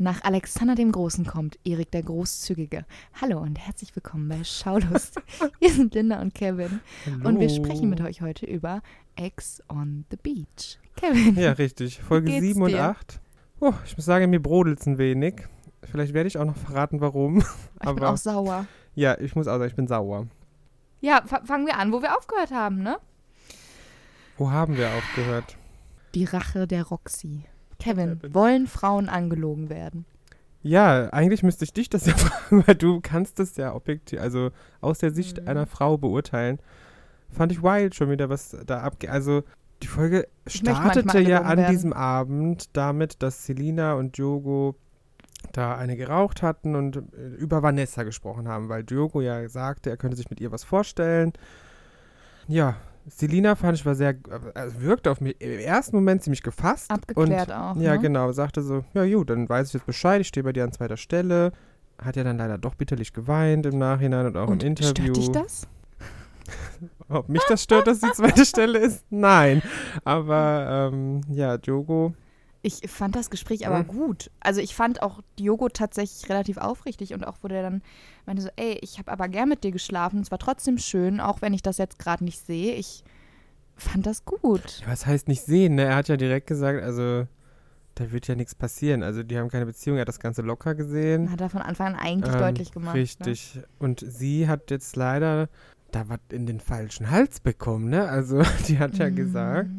Nach Alexander dem Großen kommt Erik der Großzügige. Hallo und herzlich willkommen bei Schaulust. Wir sind Linda und Kevin Hallo. und wir sprechen mit euch heute über Ex on the Beach. Kevin, Ja, richtig. Folge geht's 7 und dir? 8. Oh, ich muss sagen, mir brodelt es ein wenig. Vielleicht werde ich auch noch verraten, warum. ich bin aber auch sauer. ja, ich muss auch sagen, ich bin sauer. Ja, fa- fangen wir an, wo wir aufgehört haben, ne? Wo haben wir aufgehört? Die Rache der Roxy. Kevin, Kevin. wollen Frauen angelogen werden? Ja, eigentlich müsste ich dich das ja fragen, weil du kannst es ja objektiv, also aus der Sicht Mhm. einer Frau beurteilen. Fand ich wild schon wieder, was da abgeht. Also die Folge startete ja an werden. diesem Abend damit, dass Selina und Diogo da eine geraucht hatten und äh, über Vanessa gesprochen haben, weil Diogo ja sagte, er könnte sich mit ihr was vorstellen. Ja, Selina fand ich war sehr, also wirkte auf mich im ersten Moment ziemlich gefasst. Abgeklärt auch. Ja, ne? genau. Sagte so, ja gut, dann weiß ich jetzt Bescheid, ich stehe bei dir an zweiter Stelle. Hat ja dann leider doch bitterlich geweint im Nachhinein und auch Und im Interview. stört dich das? Ob mich das stört, dass die zweite Stelle ist? Nein. Aber ähm, ja, Diogo, Ich fand das Gespräch aber Mhm. gut. Also ich fand auch Diogo tatsächlich relativ aufrichtig und auch wo der dann meinte so, ey, ich habe aber gern mit dir geschlafen, es war trotzdem schön, auch wenn ich das jetzt gerade nicht sehe. Ich fand das gut. ja, was heißt nicht sehen? Ne? Er hat ja direkt gesagt, also da wird ja nichts passieren. Also die haben keine Beziehung, er hat das Ganze locker gesehen. Hat er von Anfang an eigentlich Ähm, deutlich gemacht. Ne? Richtig. Und sie hat jetzt leider da was in den falschen Hals bekommen, ne? Also die hat ja Mm. gesagt,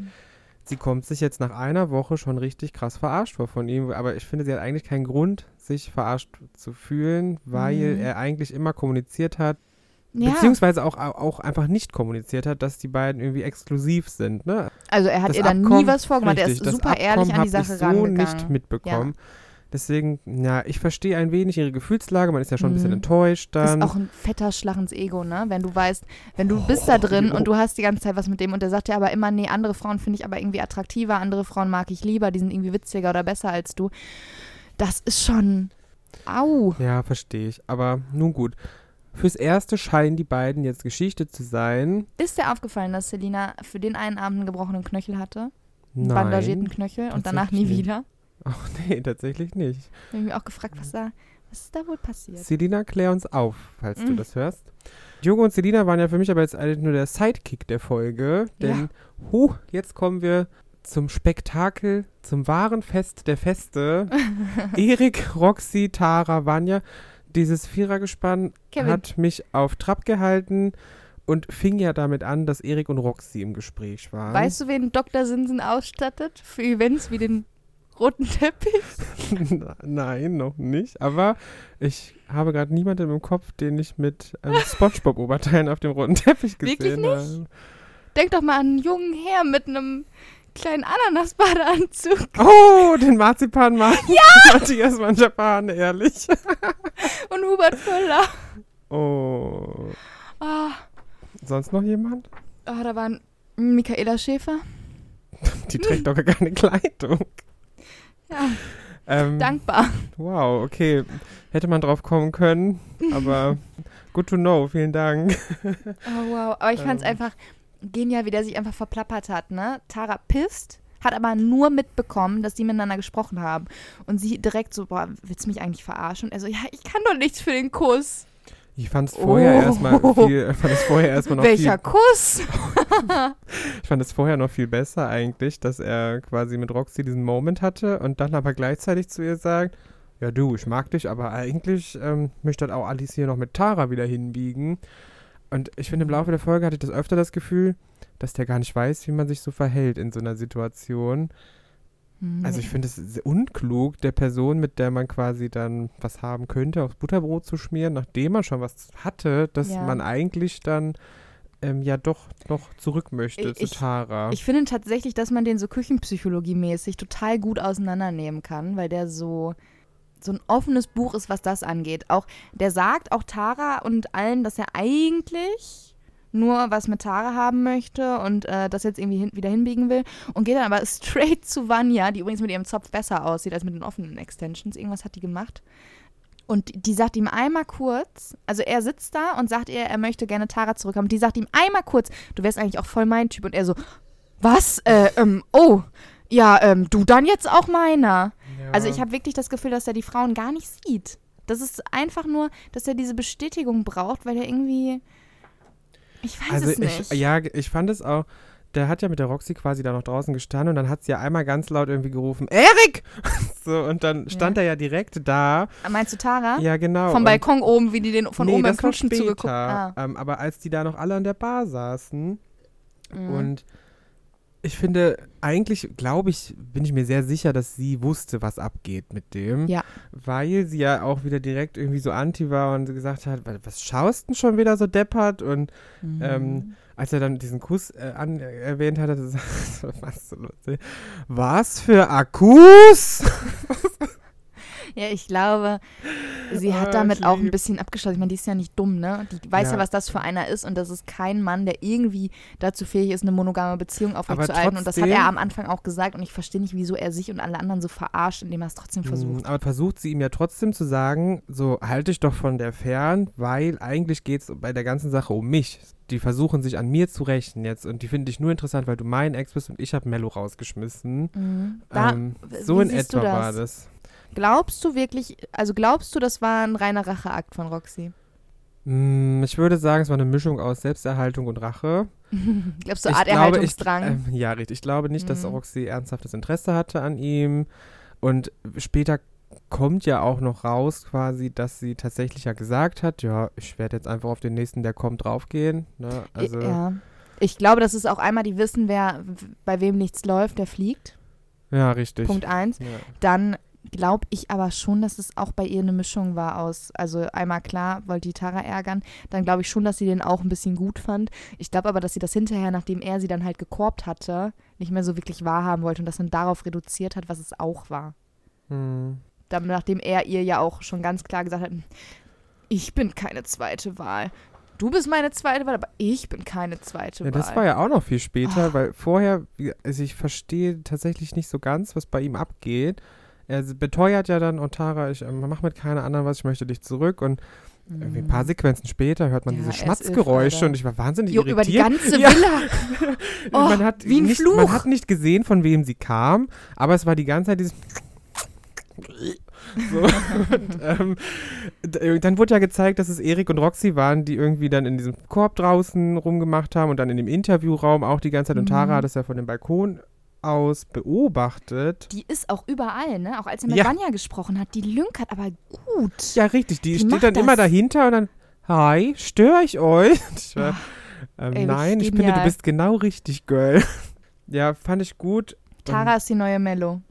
sie kommt sich jetzt nach einer Woche schon richtig krass verarscht vor von ihm. Aber ich finde, sie hat eigentlich keinen Grund, sich verarscht zu fühlen, weil Mhm. er eigentlich immer kommuniziert hat, Ja, beziehungsweise auch, auch einfach nicht kommuniziert hat, dass die beiden irgendwie exklusiv sind. Ne? also er hat Das ihr dann nie Abkommen- was vorgemacht. Er ist richtig, super ehrlich an die Sache ich so rangegangen. nicht mitbekommen. Deswegen, ja, ich verstehe ein wenig ihre Gefühlslage. Man ist ja schon ein bisschen Mhm. enttäuscht Das dann. ist auch ein fetter Schlag ins Ego, ne? Wenn du weißt, wenn du bist da Oh, drin jo. und du hast die ganze Zeit was mit dem und der sagt ja aber immer, nee, andere Frauen finde ich aber irgendwie attraktiver, andere Frauen mag ich lieber, die sind irgendwie witziger oder besser als du. Das ist schon. Au. Ja, verstehe ich. Aber nun gut. Fürs Erste scheinen die beiden jetzt Geschichte zu sein. Ist dir aufgefallen, dass Selina für den einen Abend einen gebrochenen Knöchel hatte? Einen Nein. bandagierten Knöchel und danach nie wieder? Ach nee, tatsächlich nicht. Ich habe mich auch gefragt, was da, was ist da wohl passiert? Selina, klär uns auf, falls du Mm. das hörst. Diogo und Selina waren ja für mich aber jetzt eigentlich nur der Sidekick der Folge. Denn, huh, jetzt kommen wir zum Spektakel, zum wahren Fest der Feste. Erik, Roxy, Tara, Vanya. Dieses Vierergespann Kevin. hat mich auf Trab gehalten und fing ja damit an, dass Erik und Roxy im Gespräch waren. Weißt du, wen Dr. Sinsen ausstattet für Events wie den roten Teppich? Nein, noch nicht. Aber ich habe gerade niemanden im Kopf, den ich mit ähm, Spongebob-Oberteilen auf dem roten Teppich Wirklich gesehen nicht? habe. Denk doch mal an einen jungen Herr mit einem kleinen Ananasbadeanzug Oh, den Marzipanmann. Ja! Matthias Manjapan, ehrlich. und Hubert Völler. Oh. Ah, Sonst noch jemand? ah, da waren Michaela Schäfer. Die trägt doch gar keine Kleidung. Ja, Ähm, dankbar. Wow, okay. Hätte man drauf kommen können, aber good to know, vielen Dank. Oh, wow. Aber ich fand's Ähm. einfach genial, wie der sich einfach verplappert hat, ne? Tara pisst, hat aber nur mitbekommen, dass die miteinander gesprochen haben. Und sie direkt so, boah, willst du mich eigentlich verarschen? Und er so, ja, ich kann doch nichts für den Kuss. Ich fand es vorher Oh. erstmal viel, fand es vorher erstmal noch Welcher viel Kuss? Ich fand es vorher noch viel besser eigentlich, dass er quasi mit Roxy diesen Moment hatte und dann aber gleichzeitig zu ihr sagt, ja du, ich mag dich, aber eigentlich ähm, möchte halt auch Alice hier noch mit Tara wieder hinbiegen. Und ich finde, im Laufe der Folge hatte ich das öfter das Gefühl, dass der gar nicht weiß, wie man sich so verhält in so einer Situation. Also ich finde es unklug, der Person, mit der man quasi dann was haben könnte, aufs Butterbrot zu schmieren, nachdem man schon was hatte, dass Ja. man eigentlich dann ähm, ja doch noch zurück möchte Ich- zu Tara. Ich finde tatsächlich, dass man den so küchenpsychologiemäßig total gut auseinandernehmen kann, weil der so so ein offenes Buch ist, was das angeht. Auch der sagt auch Tara und allen, dass er eigentlich nur was mit Tara haben möchte und äh, das jetzt irgendwie hin, wieder hinbiegen will und geht dann aber straight zu Vanya, die übrigens mit ihrem Zopf besser aussieht als mit den offenen Extensions. Irgendwas hat die gemacht. Und die sagt ihm einmal kurz, also er sitzt da und sagt ihr, er möchte gerne Tara zurückhaben. Die sagt ihm einmal kurz, du wärst eigentlich auch voll mein Typ. Und er so, was? Äh, ähm, oh, ja, ähm, du dann jetzt auch meiner. Ja. Also ich habe wirklich das Gefühl, dass er die Frauen gar nicht sieht. Das ist einfach nur, dass er diese Bestätigung braucht, weil er irgendwie. Ich weiß also es nicht. Ich, ja, ich fand es auch. Der hat ja mit der Roxy quasi da noch draußen gestanden und dann hat sie ja einmal ganz laut irgendwie gerufen, Erik! so, und dann stand Ja. er ja direkt da. Meinst du Tara? Ja, genau. Vom Balkon oben, wie die den von nee, oben Knutschen später. zugeguckt ah. Ähm, aber als die da noch alle an der Bar saßen Mhm. und ich finde, eigentlich glaube ich, bin ich mir sehr sicher, dass sie wusste, was abgeht mit dem. Ja. Weil sie ja auch wieder direkt irgendwie so anti war und gesagt hat, "Was- was schaust denn schon wieder so deppert? Und Mhm. ähm, als er dann diesen Kuss äh, an, äh, erwähnt hat, hat er gesagt, was. Was für Akkus? Ja, ich glaube, sie Ah, hat damit ich auch ein bisschen abgeschlossen. Ich meine, die ist ja nicht dumm, ne? Die weiß ja. Ja. was das für einer ist und das ist kein Mann, der irgendwie dazu fähig ist, eine monogame Beziehung aufrechtzuerhalten. Und das hat er am Anfang auch gesagt und ich verstehe nicht, wieso er sich und alle anderen so verarscht, indem er es trotzdem versucht. Mm, Aber versucht sie ihm ja trotzdem zu sagen, so halte ich doch von der fern, weil eigentlich geht es bei der ganzen Sache um mich. Die versuchen sich an mir zu rächen jetzt und die finde ich nur interessant, weil du mein Ex bist und ich habe Mello rausgeschmissen. Mhm. Da, ähm, so in etwa war das? das. Glaubst du wirklich, also glaubst du, das war ein reiner Racheakt von Roxy? Mm, Ich würde sagen, es war eine Mischung aus Selbsterhaltung und Rache. Glaubst du, Ich Art glaube, Erhaltungsdrang? Ähm, ja, richtig. Ich glaube nicht, dass Mhm. Roxy ernsthaftes Interesse hatte an ihm. Und später kommt ja auch noch raus quasi, dass sie tatsächlich ja gesagt hat, ja, ich werde jetzt einfach auf den nächsten, der kommt, draufgehen. Ne? Also, ja. Ich glaube, das ist auch einmal, die wissen, wer bei wem nichts läuft, der fliegt. ja, richtig. Punkt eins. Ja. Dann glaube ich aber schon, dass es auch bei ihr eine Mischung war aus, also einmal klar, wollte die Tara ärgern, dann glaube ich schon, dass sie den auch ein bisschen gut fand. Ich glaube aber, dass sie das hinterher, nachdem er sie dann halt gekorbt hatte, nicht mehr so wirklich wahrhaben wollte und das dann darauf reduziert hat, was es auch war. Hm. Dann, nachdem er ihr ja auch schon ganz klar gesagt hat, ich bin keine zweite Wahl. Du bist meine zweite Wahl, aber ich bin keine zweite Ja, Wahl. das war ja auch noch viel später, Ah. weil vorher, also ich verstehe tatsächlich nicht so ganz, was bei ihm abgeht. Er beteuert ja dann, oh Tara, ich ähm, mach mit keiner anderen was, ich möchte dich zurück und irgendwie ein paar Sequenzen später hört man Mhm. Ja, diese er Schmatzgeräusche und ich war wahnsinnig Jo, über die irritiert. ganze Ja. Villa. Oh, man hat wie ein nicht, Fluch. Man hat nicht gesehen, von wem sie kam, aber es war die ganze Zeit dieses so. und, ähm, d- dann wurde ja gezeigt, dass es Erik und Roxy waren, die irgendwie dann in diesem Korb draußen rumgemacht haben und dann in dem Interviewraum auch die ganze Zeit. Und Mhm. Tara hat das ja von dem Balkon aus beobachtet. Die ist auch überall, ne? Auch als er mit Ja. Vanya gesprochen hat, die lünkert aber gut. Ja, richtig. Die, Die steht dann immer das. dahinter und dann, hi, störe ich euch? Ich war, ähm, ey, nein, ich finde, du bist genau richtig, Girl. ja, fand ich gut. Tara ist die neue Mello.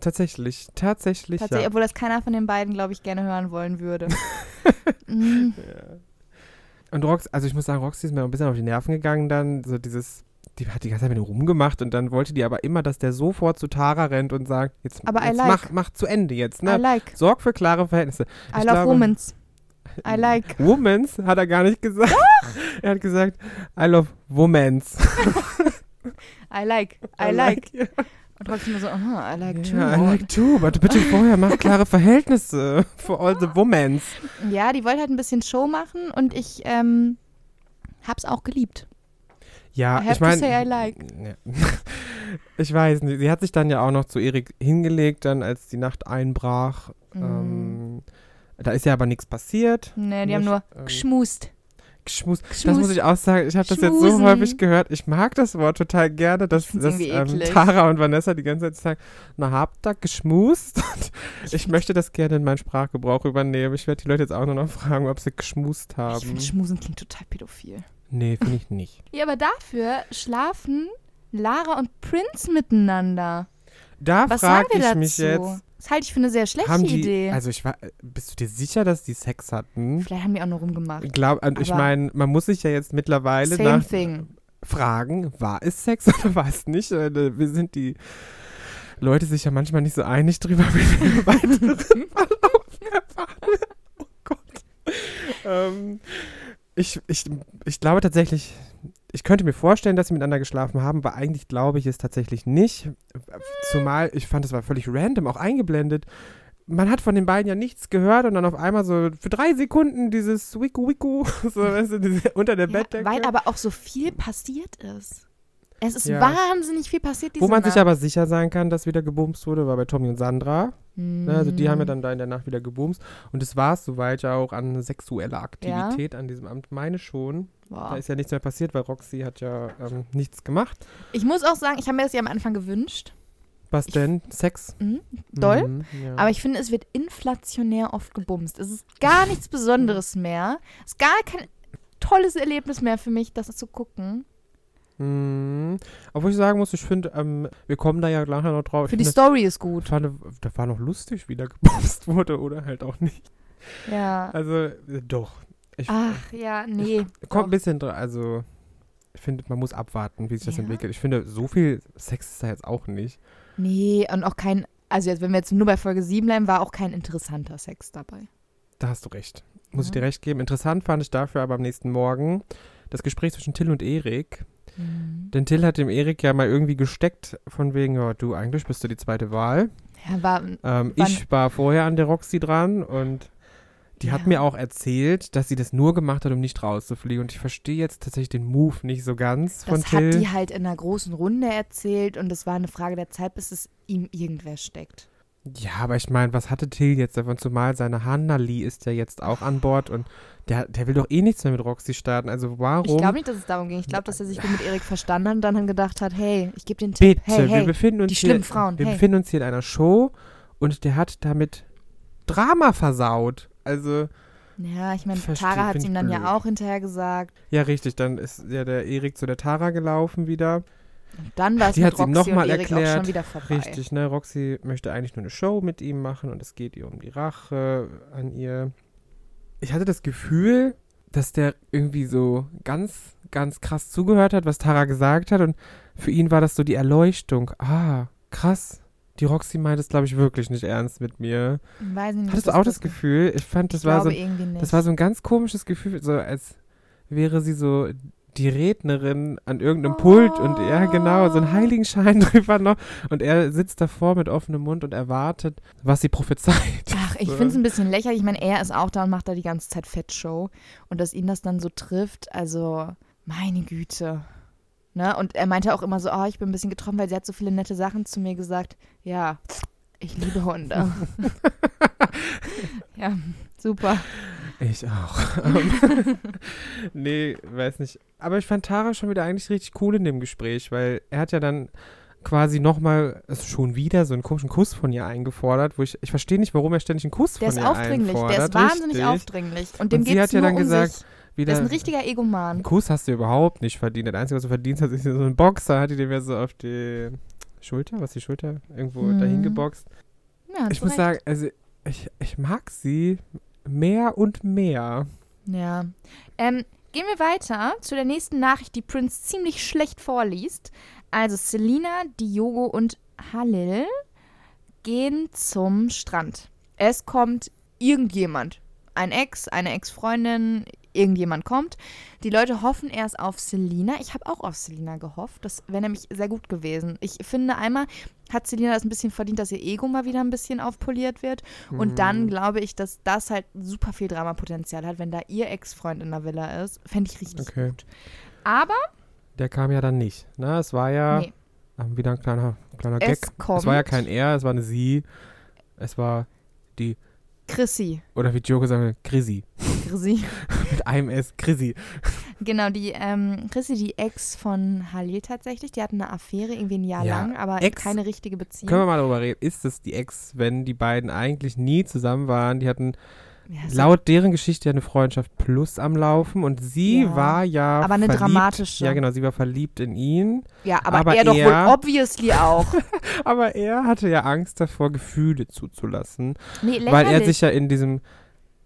Tatsächlich, tatsächlich, Tatsächlich, ja. obwohl das keiner von den beiden, glaube ich, gerne hören wollen würde. mm, Und Rox, also ich muss sagen, Roxy ist mir ein bisschen auf die Nerven gegangen dann, so dieses, die hat die ganze Zeit mit ihm rumgemacht und dann wollte die aber immer, dass der sofort zu Tara rennt und sagt, jetzt, I jetzt like. mach, mach zu Ende jetzt, I ne? like. Sorg für klare Verhältnisse. I Ich love glaube- Womans. I like. Womans hat er gar nicht gesagt. er hat gesagt, I love Womans. I like. I like. Und immer so, aha, I like too. Ja, I like too, aber bitte vorher mach klare Verhältnisse for all the Womans. Ja, die wollte halt ein bisschen Show machen und ich ähm, hab's auch geliebt. Ja, I have ich meine, to say I like. Ja. ich weiß nicht. Sie hat sich dann ja auch noch zu Erik hingelegt, dann als die Nacht einbrach. Mhm. Ähm, da ist ja aber nichts passiert. Nee, die haben Nicht, nur ähm, geschmust. Geschmus. Das muss ich auch sagen. Ich habe das jetzt so häufig gehört. Ich mag das Wort total gerne, dass, dass ähm. Tara und Vanessa die ganze Zeit sagen, na habt ihr geschmust? Ich möchte das gerne in meinen Sprachgebrauch übernehmen. Ich werde die Leute jetzt auch nur noch fragen, ob sie geschmust haben. Ich finde, Schmusen klingt total pädophil. nee, finde ich nicht. Ja, aber dafür schlafen Lara und Prince miteinander. Da Was sagen frage ich mich jetzt, Das halte ich für eine sehr schlechte haben die, Idee. also ich war, bist du dir sicher, dass die Sex hatten? Vielleicht haben die auch nur rumgemacht. Glaub, und ich meine, man muss sich ja jetzt mittlerweile Same nach thing. fragen, war es Sex oder war es nicht? Äh, Wir sind die Leute sich ja manchmal nicht so einig drüber, wie wir weiteren Verlauf erfahren. Oh Gott. Ähm, ich, ich, ich glaube tatsächlich, ich könnte mir vorstellen, dass sie miteinander geschlafen haben, aber eigentlich glaube ich es tatsächlich nicht. Zumal, ich fand, es war völlig random, auch eingeblendet. Man hat von den beiden ja nichts gehört und dann auf einmal so für drei Sekunden dieses Wiku Wiku so, weißt du, diese, unter der Ja, Bettdecke. weil aber auch so viel passiert ist. Es ist Ja. wahnsinnig viel passiert Wo man Nacht. sich aber sicher sein kann, dass wieder gebumst wurde, war bei Tommy und Sandra. Mhm. Also die haben ja dann da in der Nacht wieder gebumst. Und es war es soweit ja auch an sexueller Aktivität an diesem Amt. Meine schon. Da Boah. ist ja nichts mehr passiert, weil Roxy hat ja ähm, nichts gemacht. Ich muss auch sagen, ich habe mir das ja am Anfang gewünscht. Was Ich- denn? Sex? Mhm. Doll. Mhm, ja. Aber ich finde, es wird inflationär oft gebumst. Es ist gar nichts Besonderes mehr. Es ist gar kein tolles Erlebnis mehr für mich, das zu gucken. Mhm. Obwohl ich sagen muss, ich finde, ähm, wir kommen da ja nachher noch drauf. Für ich die finde, Story ist gut. ich fand, das war noch lustig, wie da gebumst wurde oder halt auch nicht. Ja. Also, äh, doch. Ich, Ach, ja, nee. Kommt ein bisschen dran, also ich finde, man muss abwarten, wie sich das Ja? entwickelt. Ich finde, so viel Sex ist da jetzt auch nicht. Nee, und auch kein, also jetzt, wenn wir jetzt nur bei Folge 7 bleiben, war auch kein interessanter Sex dabei. Da hast du recht. Muss ich Ja. dir recht geben. Interessant fand ich dafür aber am nächsten Morgen das Gespräch zwischen Till und Erik. Mhm. Denn Till hat dem Erik ja mal irgendwie gesteckt, von wegen, ja, du, eigentlich bist du die zweite Wahl. Ja, war, Ähm, ich war vorher an der Roxy dran und die hat Ja. mir auch erzählt, dass sie das nur gemacht hat, um nicht rauszufliegen. Und ich verstehe jetzt tatsächlich den Move nicht so ganz von das hat Till. die halt in einer großen Runde erzählt und es war eine Frage der Zeit, bis es ihm irgendwer steckt. Ja, aber ich meine, was hatte Till jetzt davon? Zumal seine Hannali ist ja jetzt auch an Bord und der, der will doch eh nichts mehr mit Roxy starten. Also warum? Ich glaube nicht, dass es darum ging. Ich glaube, dass er sich gut mit Erik verstanden hat und dann gedacht hat, hey, ich gebe den Tipp. Bitte, hey, wir hey. befinden uns die hier, schlimmen Frauen, Wir hey. befinden uns hier in einer Show und der hat damit Drama versaut. Also, Ja, ich meine, Tara hat es ihm dann blöd. ja auch hinterher gesagt. ja, richtig, dann ist ja der Erik zu der Tara gelaufen wieder. Und dann war es mit ihm Roxy noch mal und Erik auch erklärt. schon wieder vorbei. Richtig, ne? Roxy möchte eigentlich nur eine Show mit ihm machen und es geht ihr um die Rache an ihr. Ich hatte das Gefühl, dass der irgendwie so ganz, ganz krass zugehört hat, was Tara gesagt hat und für ihn war das so die Erleuchtung. Ah, krass. Die Roxy meint es, glaube ich, wirklich nicht ernst mit mir. Weiß nicht, Hattest du auch das. Gefühl? Ich fand, das ich war so, das war so ein ganz komisches Gefühl, so als wäre sie so die Rednerin an irgendeinem Pult und ja, genau, so ein Heiligenschein drüber noch und er sitzt davor mit offenem Mund und erwartet, was sie prophezeit. Ach, ich finde es ein bisschen lächerlich. Ich meine, er ist auch da und macht da die ganze Zeit Fettshow. Und dass ihn das dann so trifft, also meine Güte. Ne? Und er meinte auch immer so, oh, ich bin ein bisschen getroffen, weil sie hat so viele nette Sachen zu mir gesagt. Ja, ich liebe Hunde. ja, super. Ich auch. Nee, weiß nicht. Aber ich fand Tara schon wieder eigentlich richtig cool in dem Gespräch, weil er hat ja dann quasi nochmal, also schon wieder so einen komischen Kuss von ihr eingefordert, wo ich, ich verstehe nicht, warum er ständig einen Kuss Der von ist ihr aufdringlich, einfordert. der ist wahnsinnig richtig. aufdringlich. Und dem Und sie hat es ja dann um gesagt, sich. Wieder, Der ist ein richtiger Egoman. einen Kuss hast du überhaupt nicht verdient. Das Einzige, was du verdient hast, ist so ein Boxer, hat die ja so auf die Schulter, was die Schulter, irgendwo Mhm. dahin geboxt. Ja, Ich muss Recht. sagen, also ich, ich mag sie mehr und mehr. Ja. Ähm, gehen wir weiter zu der nächsten Nachricht, die Prince ziemlich schlecht vorliest. Also Selina, Diogo und Halil gehen zum Strand. Es kommt irgendjemand. Ein Ex, eine Ex-Freundin, irgendjemand kommt. Die Leute hoffen erst auf Selina. Ich habe auch auf Selina gehofft. Das wäre nämlich sehr gut gewesen. Ich finde, einmal hat Selina das ein bisschen verdient, dass ihr Ego mal wieder ein bisschen aufpoliert wird. Und Mhm. dann glaube ich, dass das halt super viel Dramapotenzial hat, wenn da ihr Ex-Freund in der Villa ist. Fände ich richtig Okay. gut. Aber Der kam ja dann nicht. Ne? Es war ja nee, ähm, wieder ein kleiner, kleiner es Gag. kommt Es war ja kein Er, es war eine Sie. Es war die, Chrissy. oder wie Joe gesagt hat, Chrissy. Chrissy. Mit einem S, Chrissy. genau, die ähm, Chrissy, die Ex von Halil tatsächlich. Die hatten eine Affäre irgendwie ein Jahr Ja, lang, aber Ex- keine richtige Beziehung. Können wir mal darüber reden? Ist es die Ex, wenn die beiden eigentlich nie zusammen waren? Die hatten Ja, laut deren Geschichte ja eine Freundschaft plus am Laufen und sie Ja, war ja aber eine verliebt. dramatische. Ja, genau, sie war verliebt in ihn. ja, aber, aber er doch er- wohl obviously auch. Aber er hatte ja Angst davor, Gefühle zuzulassen, Nee, weil er sich ja in diesem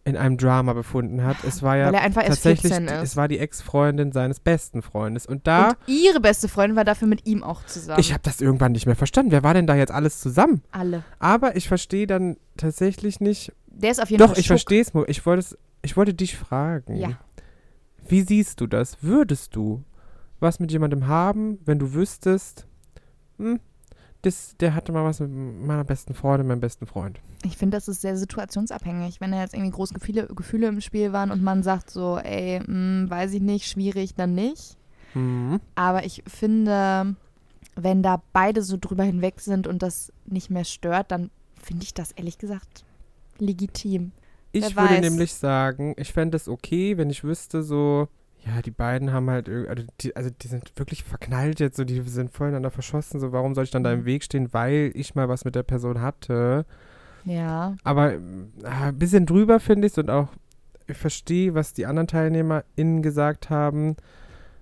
in einem Drama befunden hat. Es war ja weil er einfach erst tatsächlich, 14 es ist. war die Ex-Freundin seines besten Freundes. Und da, Und ihre beste Freundin war dafür mit ihm auch zusammen. ich habe das irgendwann nicht mehr verstanden. Wer war denn da jetzt alles zusammen? Alle. Aber ich verstehe dann tatsächlich nicht. Der ist auf jeden Doch, Fall ich Schuck. verstehe es. Ich wollte es, ich wollte dich fragen. Ja. Wie siehst du das? Würdest du was mit jemandem haben, wenn du wüsstest, hm, das, der hatte mal was mit meiner besten Freundin, meinem besten Freund? Ich finde, das ist sehr situationsabhängig. Wenn da jetzt irgendwie große Gefühle, Gefühle im Spiel waren und man sagt so, ey, hm, weiß ich nicht, schwierig, dann nicht. Mhm. Aber ich finde, wenn da beide so drüber hinweg sind und das nicht mehr stört, dann finde ich das ehrlich gesagt legitim. Ich Wer würde weiß. nämlich sagen, ich fände es okay, wenn ich wüsste, so, ja, die beiden haben halt, also die, also die sind wirklich verknallt jetzt, so, die sind voneinander verschossen, so, warum soll ich dann da im Mhm. Weg stehen, weil ich mal was mit der Person hatte. Ja. Aber ah, ein bisschen drüber finde ich es und auch, ich verstehe, was die anderen TeilnehmerInnen gesagt haben.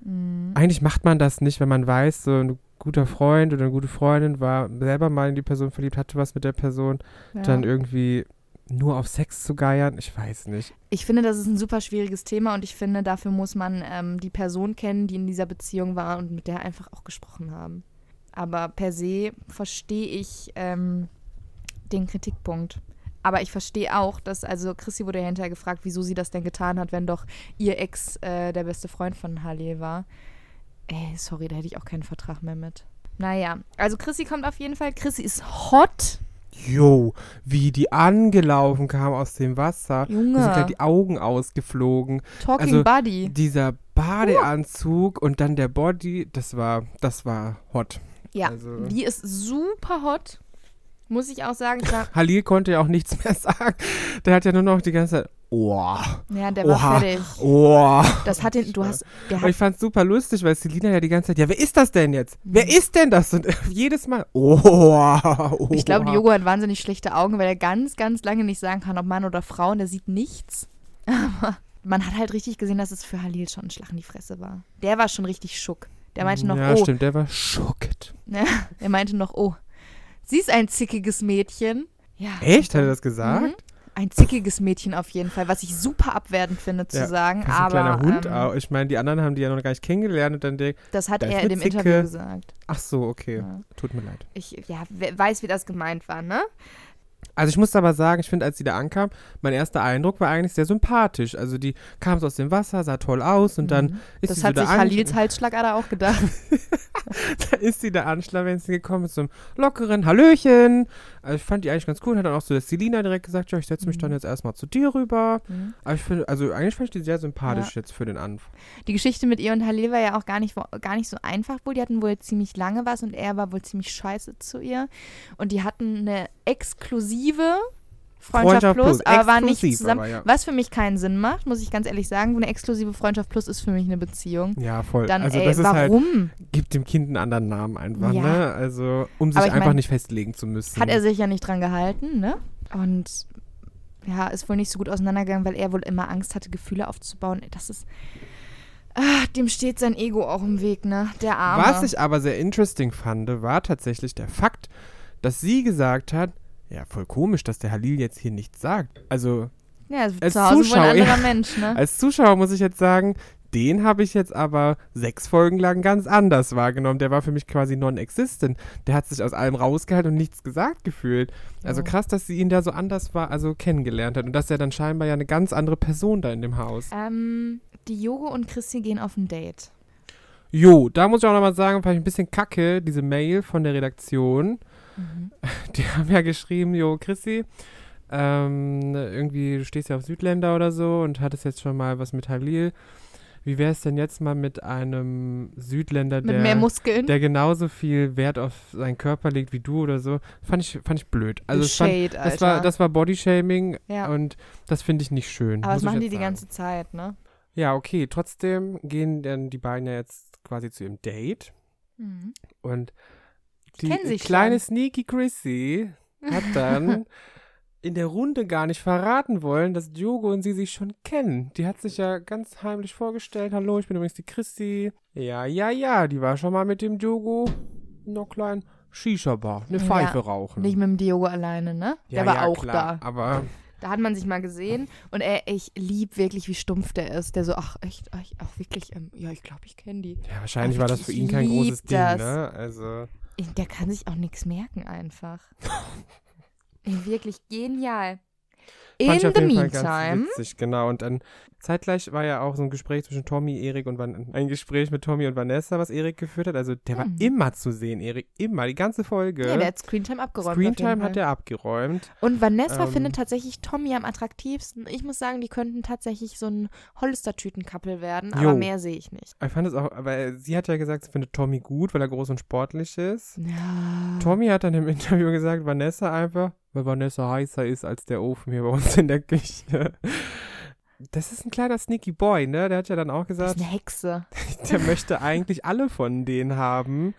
Mhm. Eigentlich macht man das nicht, wenn man weiß, so ein guter Freund oder eine gute Freundin war selber mal in die Person verliebt, hatte was mit der Person, Ja. dann irgendwie nur auf Sex zu geiern, ich weiß nicht. Ich finde, das ist ein super schwieriges Thema und ich finde, dafür muss man ähm, die Person kennen, die in dieser Beziehung war und mit der einfach auch gesprochen haben. Aber per se verstehe ich ähm, den Kritikpunkt. Aber ich verstehe auch, dass, also Chrissy wurde ja hinterher gefragt, wieso sie das denn getan hat, wenn doch ihr Ex äh, der beste Freund von Halil war. Ey, sorry, da hätte ich auch keinen Vertrag mehr mit. Naja, also Chrissy kommt auf jeden Fall. Chrissy ist hot. Jo, wie die angelaufen kam aus dem Wasser. Mir sind gleich Junge, die Augen ausgeflogen. Talking also, Buddy. Dieser Badeanzug und dann der Body, das war, das war hot. Ja, Also- die ist super hot. Muss ich auch sagen. Ich war, Halil konnte ja auch nichts mehr sagen. Der hat ja nur noch die ganze Zeit, oh, ja, der war Oha. fertig. oh. Das hat den, du hast, der hat, ich fand's super lustig, weil Selina ja die ganze Zeit, ja, wer ist das denn jetzt? Wer ist denn das? Und jedes Mal, oh, oh. ich glaube, Diogo hat wahnsinnig schlechte Augen, weil er ganz, ganz lange nicht sagen kann, ob Mann oder Frau und der sieht nichts. Aber man hat halt richtig gesehen, dass es für Halil schon ein Schlag in die Fresse war. Der war schon richtig schuck. Der meinte noch, Ja, oh, stimmt, der war schockt. Ja, er meinte noch, oh, sie ist ein zickiges Mädchen. Ja. Echt? Hat er das gesagt? Mhm. Ein zickiges Mädchen auf jeden Fall, was ich super abwertend finde zu Ja, sagen. Das ist ein aber kleiner Hund ähm. Ich meine, die anderen haben die ja noch gar nicht kennengelernt und dann denk, das hat Da er in dem Zicke. Interview gesagt. ach so, okay, Ja. tut mir leid. Ich ja, we- weiß, wie das gemeint war, ne? Also ich muss aber sagen, ich finde, als sie da ankam, mein erster Eindruck war eigentlich sehr sympathisch. Also die kam so aus dem Wasser, sah toll aus und dann Mhm. ist Das sie hat so sich da an- Halils Halsschlagader auch gedacht. da ist sie da anschlawenzen gekommen mit so einem lockeren Hallöchen. Also ich fand die eigentlich ganz cool. Hat dann auch so der Selina direkt gesagt, ja, ich setze mich Mhm. dann jetzt erstmal zu dir rüber. Mhm. Aber ich finde, also eigentlich fand ich die sehr sympathisch jetzt für den Anfang. Die Geschichte mit ihr und Halil war ja auch gar nicht, gar nicht so einfach wohl. Die hatten wohl ziemlich lange was und er war wohl ziemlich scheiße zu ihr. Und die hatten eine exklusive Freundschaft, Freundschaft Plus, Plus, aber war nicht zusammen. aber ja. Was für mich keinen Sinn macht, muss ich ganz ehrlich sagen. Eine exklusive Freundschaft Plus ist für mich eine Beziehung. Ja, voll. Dann, also ey, das ist halt, warum? gibt dem Kind einen anderen Namen einfach, Ja. ne? Also um sich einfach mein, nicht festlegen zu müssen. Hat er sich ja nicht dran gehalten, ne? Und ja, ist wohl nicht so gut auseinandergegangen, weil er wohl immer Angst hatte, Gefühle aufzubauen. Das ist. Ah, dem steht sein Ego auch im Weg, ne? Der Arme. Was ich aber sehr interesting fand, war tatsächlich der Fakt, dass sie gesagt hat, ja, voll komisch, dass der Halil jetzt hier nichts sagt. Also ja, als zu Hause wohl Zuschauer, ein anderer ja. Mensch, ne? als Zuschauer muss ich jetzt sagen, den habe ich jetzt aber sechs Folgen lang ganz anders wahrgenommen. Der war für mich quasi non-existent. Der hat sich aus allem rausgehalten und nichts gesagt gefühlt. Also krass, dass sie ihn da so anders war, also kennengelernt hat. Und dass er dann scheinbar ja eine ganz andere Person da in dem Haus. Ähm, die Jogo und Christi gehen auf ein Date. Jo, da muss ich auch nochmal sagen, fand ich ein bisschen kacke, diese Mail von der Redaktion. Mhm. Die haben ja geschrieben, jo, Chrissy, ähm, irgendwie, du stehst ja auf Südländer oder so und hattest jetzt schon mal was mit Halil. Wie wäre es denn jetzt mal mit einem Südländer, Mit der, mehr Muskeln. der genauso viel Wert auf seinen Körper legt wie du oder so? Fand ich, fand ich blöd. Also es fand, Shade, das war, Alter. das war Bodyshaming ja. und das finde ich nicht schön. Aber das machen die die sagen. ganze Zeit, ne? Ja, okay. Trotzdem gehen dann die beiden ja jetzt quasi zu ihrem Date. Mhm. Und die kennen sich kleine schon. Sneaky Chrissy hat dann in der Runde gar nicht verraten wollen, dass Diogo und sie sich schon kennen. Die hat sich ja ganz heimlich vorgestellt. Hallo, ich bin übrigens die Chrissy. Ja, ja, ja, die war schon mal mit dem Diogo noch klein Shisha-Bar, eine Ja, Pfeife rauchen. Nicht mit dem Diogo alleine, ne? ja, Der war ja, auch klar, da. Aber Da hat man sich mal gesehen und er, ich lieb wirklich, wie stumpf der ist. Der so, ach echt, ach, wirklich, ähm, ja, ich glaube, ich kenne die. ja, wahrscheinlich Ach, war das für ihn kein großes Ding, das. ne? Also, Der kann sich auch nichts merken einfach. Wirklich genial. In the meantime. witzig, genau. Und dann zeitgleich war ja auch so ein Gespräch zwischen Tommy, Erik und Van ein Gespräch mit Tommy und Vanessa, was Erik geführt hat. Also der war Hm. immer zu sehen, Erik, immer, die ganze Folge. Ja, der hat Screentime abgeräumt. Screentime hat er abgeräumt. Und Vanessa Ähm, findet tatsächlich Tommy am attraktivsten. Ich muss sagen, die könnten tatsächlich so ein Hollister-Tüten-Couple werden, aber Jo. mehr sehe ich nicht. Ich fand es auch, weil sie hat ja gesagt, sie findet Tommy gut, weil er groß und sportlich ist. Ja. Tommy hat dann im Interview gesagt, Vanessa einfach, weil Vanessa heißer ist als der Ofen hier bei uns in der Küche. Das ist ein kleiner sneaky Boy, ne? Der hat ja dann auch Das gesagt, ist eine Hexe. der möchte eigentlich alle von denen haben.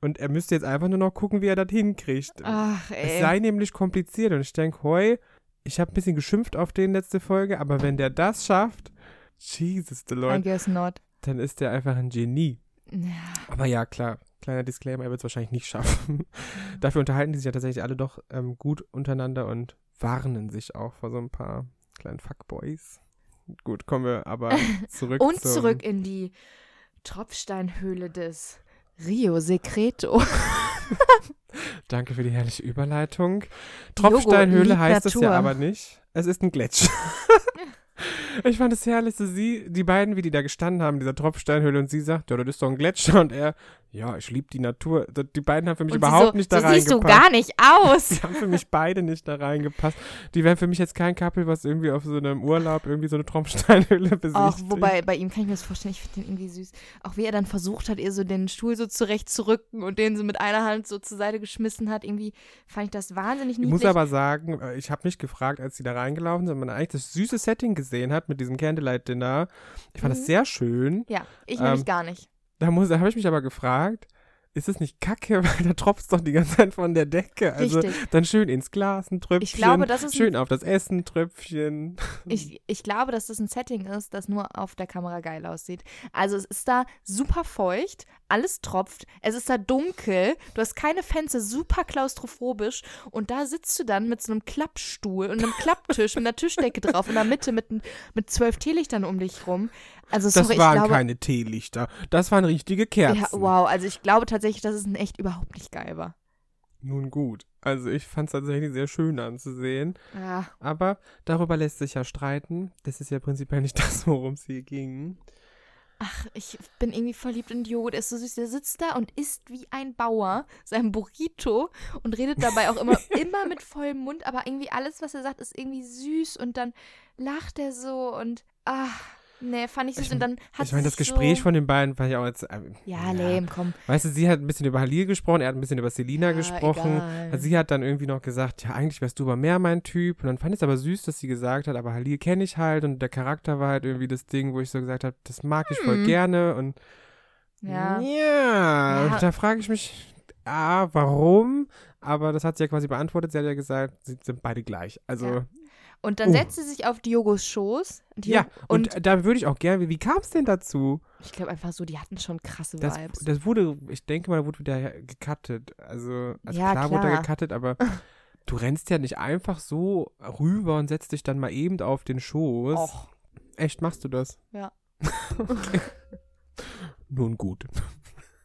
Und er müsste jetzt einfach nur noch gucken, wie er das hinkriegt. Ach, Es ey. sei nämlich kompliziert. Und ich denke, heu, ich habe ein bisschen geschimpft auf den letzte Folge, aber wenn der das schafft, Jesus, the I Lord, guess not. dann ist der einfach ein Genie. Ja. Aber ja, klar, kleiner Disclaimer, er wird es wahrscheinlich nicht schaffen. Dafür unterhalten die sich ja tatsächlich alle doch ähm, gut untereinander und warnen sich auch vor so ein paar kleinen Fuckboys. Gut, kommen wir aber zurück Und zurück in die Tropfsteinhöhle des Rio Secreto. Danke für die herrliche Überleitung. Tropfsteinhöhle heißt es ja aber nicht. Es ist ein Gletscher. Ich fand es herrlich, so sie, die beiden, wie die da gestanden haben, dieser Tropfsteinhöhle und sie sagt, ja, das ist doch ein Gletscher und er, ja, ich liebe die Natur. Die beiden haben für mich Und überhaupt so, nicht da so siehst reingepasst. du gar nicht aus. Die haben für mich beide nicht da reingepasst. Die wären für mich jetzt kein Couple, was irgendwie auf so einem Urlaub irgendwie so eine Tropfsteinhöhle besichtigt. Auch, wobei bei ihm kann ich mir das vorstellen, ich finde den irgendwie süß. Auch wie er dann versucht hat, ihr so den Stuhl so zurechtzurücken und den so mit einer Hand so zur Seite geschmissen hat. Irgendwie fand ich das wahnsinnig Ich niedlich. muss aber sagen, äh, ich habe mich gefragt, als sie da reingelaufen sind, man eigentlich das süße Setting gesehen hat mit diesem Candlelight-Dinner. Ich fand das Mhm. sehr schön. ja, ich nämlich Ähm, gar nicht. Da, muss- da habe ich mich aber gefragt, ist es nicht kacke, weil da tropft doch die ganze Zeit von der Decke. Also Richtig. dann schön ins Glas ein Tröpfchen, Ich glaube, das ist schön auf das Essen ein Tröpfchen. Ich, ich glaube, dass das ein Setting ist, das nur auf der Kamera geil aussieht. Also es ist da super feucht, alles tropft, es ist da dunkel, du hast keine Fenster, super klaustrophobisch und da sitzt du dann mit so einem Klappstuhl und einem Klapptisch mit einer Tischdecke drauf in der Mitte mit, mit zwölf Teelichtern um dich rum. Also Das sorry, waren ich glaube, keine Teelichter, das waren richtige Kerzen. ja, wow, also ich glaube tatsächlich, dass es in echt überhaupt nicht geil war. Nun gut, also ich fand es tatsächlich sehr schön anzusehen. Ja, Aber darüber lässt sich ja streiten. Das ist ja prinzipiell nicht das, worum es hier ging. Ach, ich bin irgendwie verliebt in Diogo. Der ist so süß. Der sitzt da und isst wie ein Bauer sein Burrito und redet dabei auch immer, immer mit vollem Mund. Aber irgendwie alles, was er sagt, ist irgendwie süß. Und dann lacht er so und ach, nee, fand ich süß. Ich- und dann hat ich meine, das Gespräch so, von den beiden fand ich auch jetzt. äh, Ja, lame, komm. Weißt du, sie hat ein bisschen über Halil gesprochen, er hat ein bisschen über Selina Ja, gesprochen. egal. Also sie hat dann irgendwie noch gesagt, ja, eigentlich wärst du aber mehr mein Typ. Und dann fand ich es aber süß, dass sie gesagt hat, aber Halil kenne ich halt und der Charakter war halt irgendwie das Ding, wo ich so gesagt habe, das mag ich voll Hm. gerne. Und Ja. ja, Ja. da frage ich mich, ah, warum? Aber das hat sie ja quasi beantwortet. Sie hat ja gesagt, sie sind beide gleich. Also, Ja. Und dann Oh. setzt sie sich auf Diogos Schoß. Dio- ja, und, und da würde ich auch gerne, wie kam es denn dazu? ich glaube einfach so, die hatten schon krasse Das, Vibes. das wurde, ich denke mal, da wurde wieder gecuttet. Also, also Ja, klar, wurde da klar. gecuttet, aber du rennst ja nicht einfach so rüber und setzt dich dann mal eben auf den Schoß. Och. Echt, machst du das? Ja. okay. Nun gut.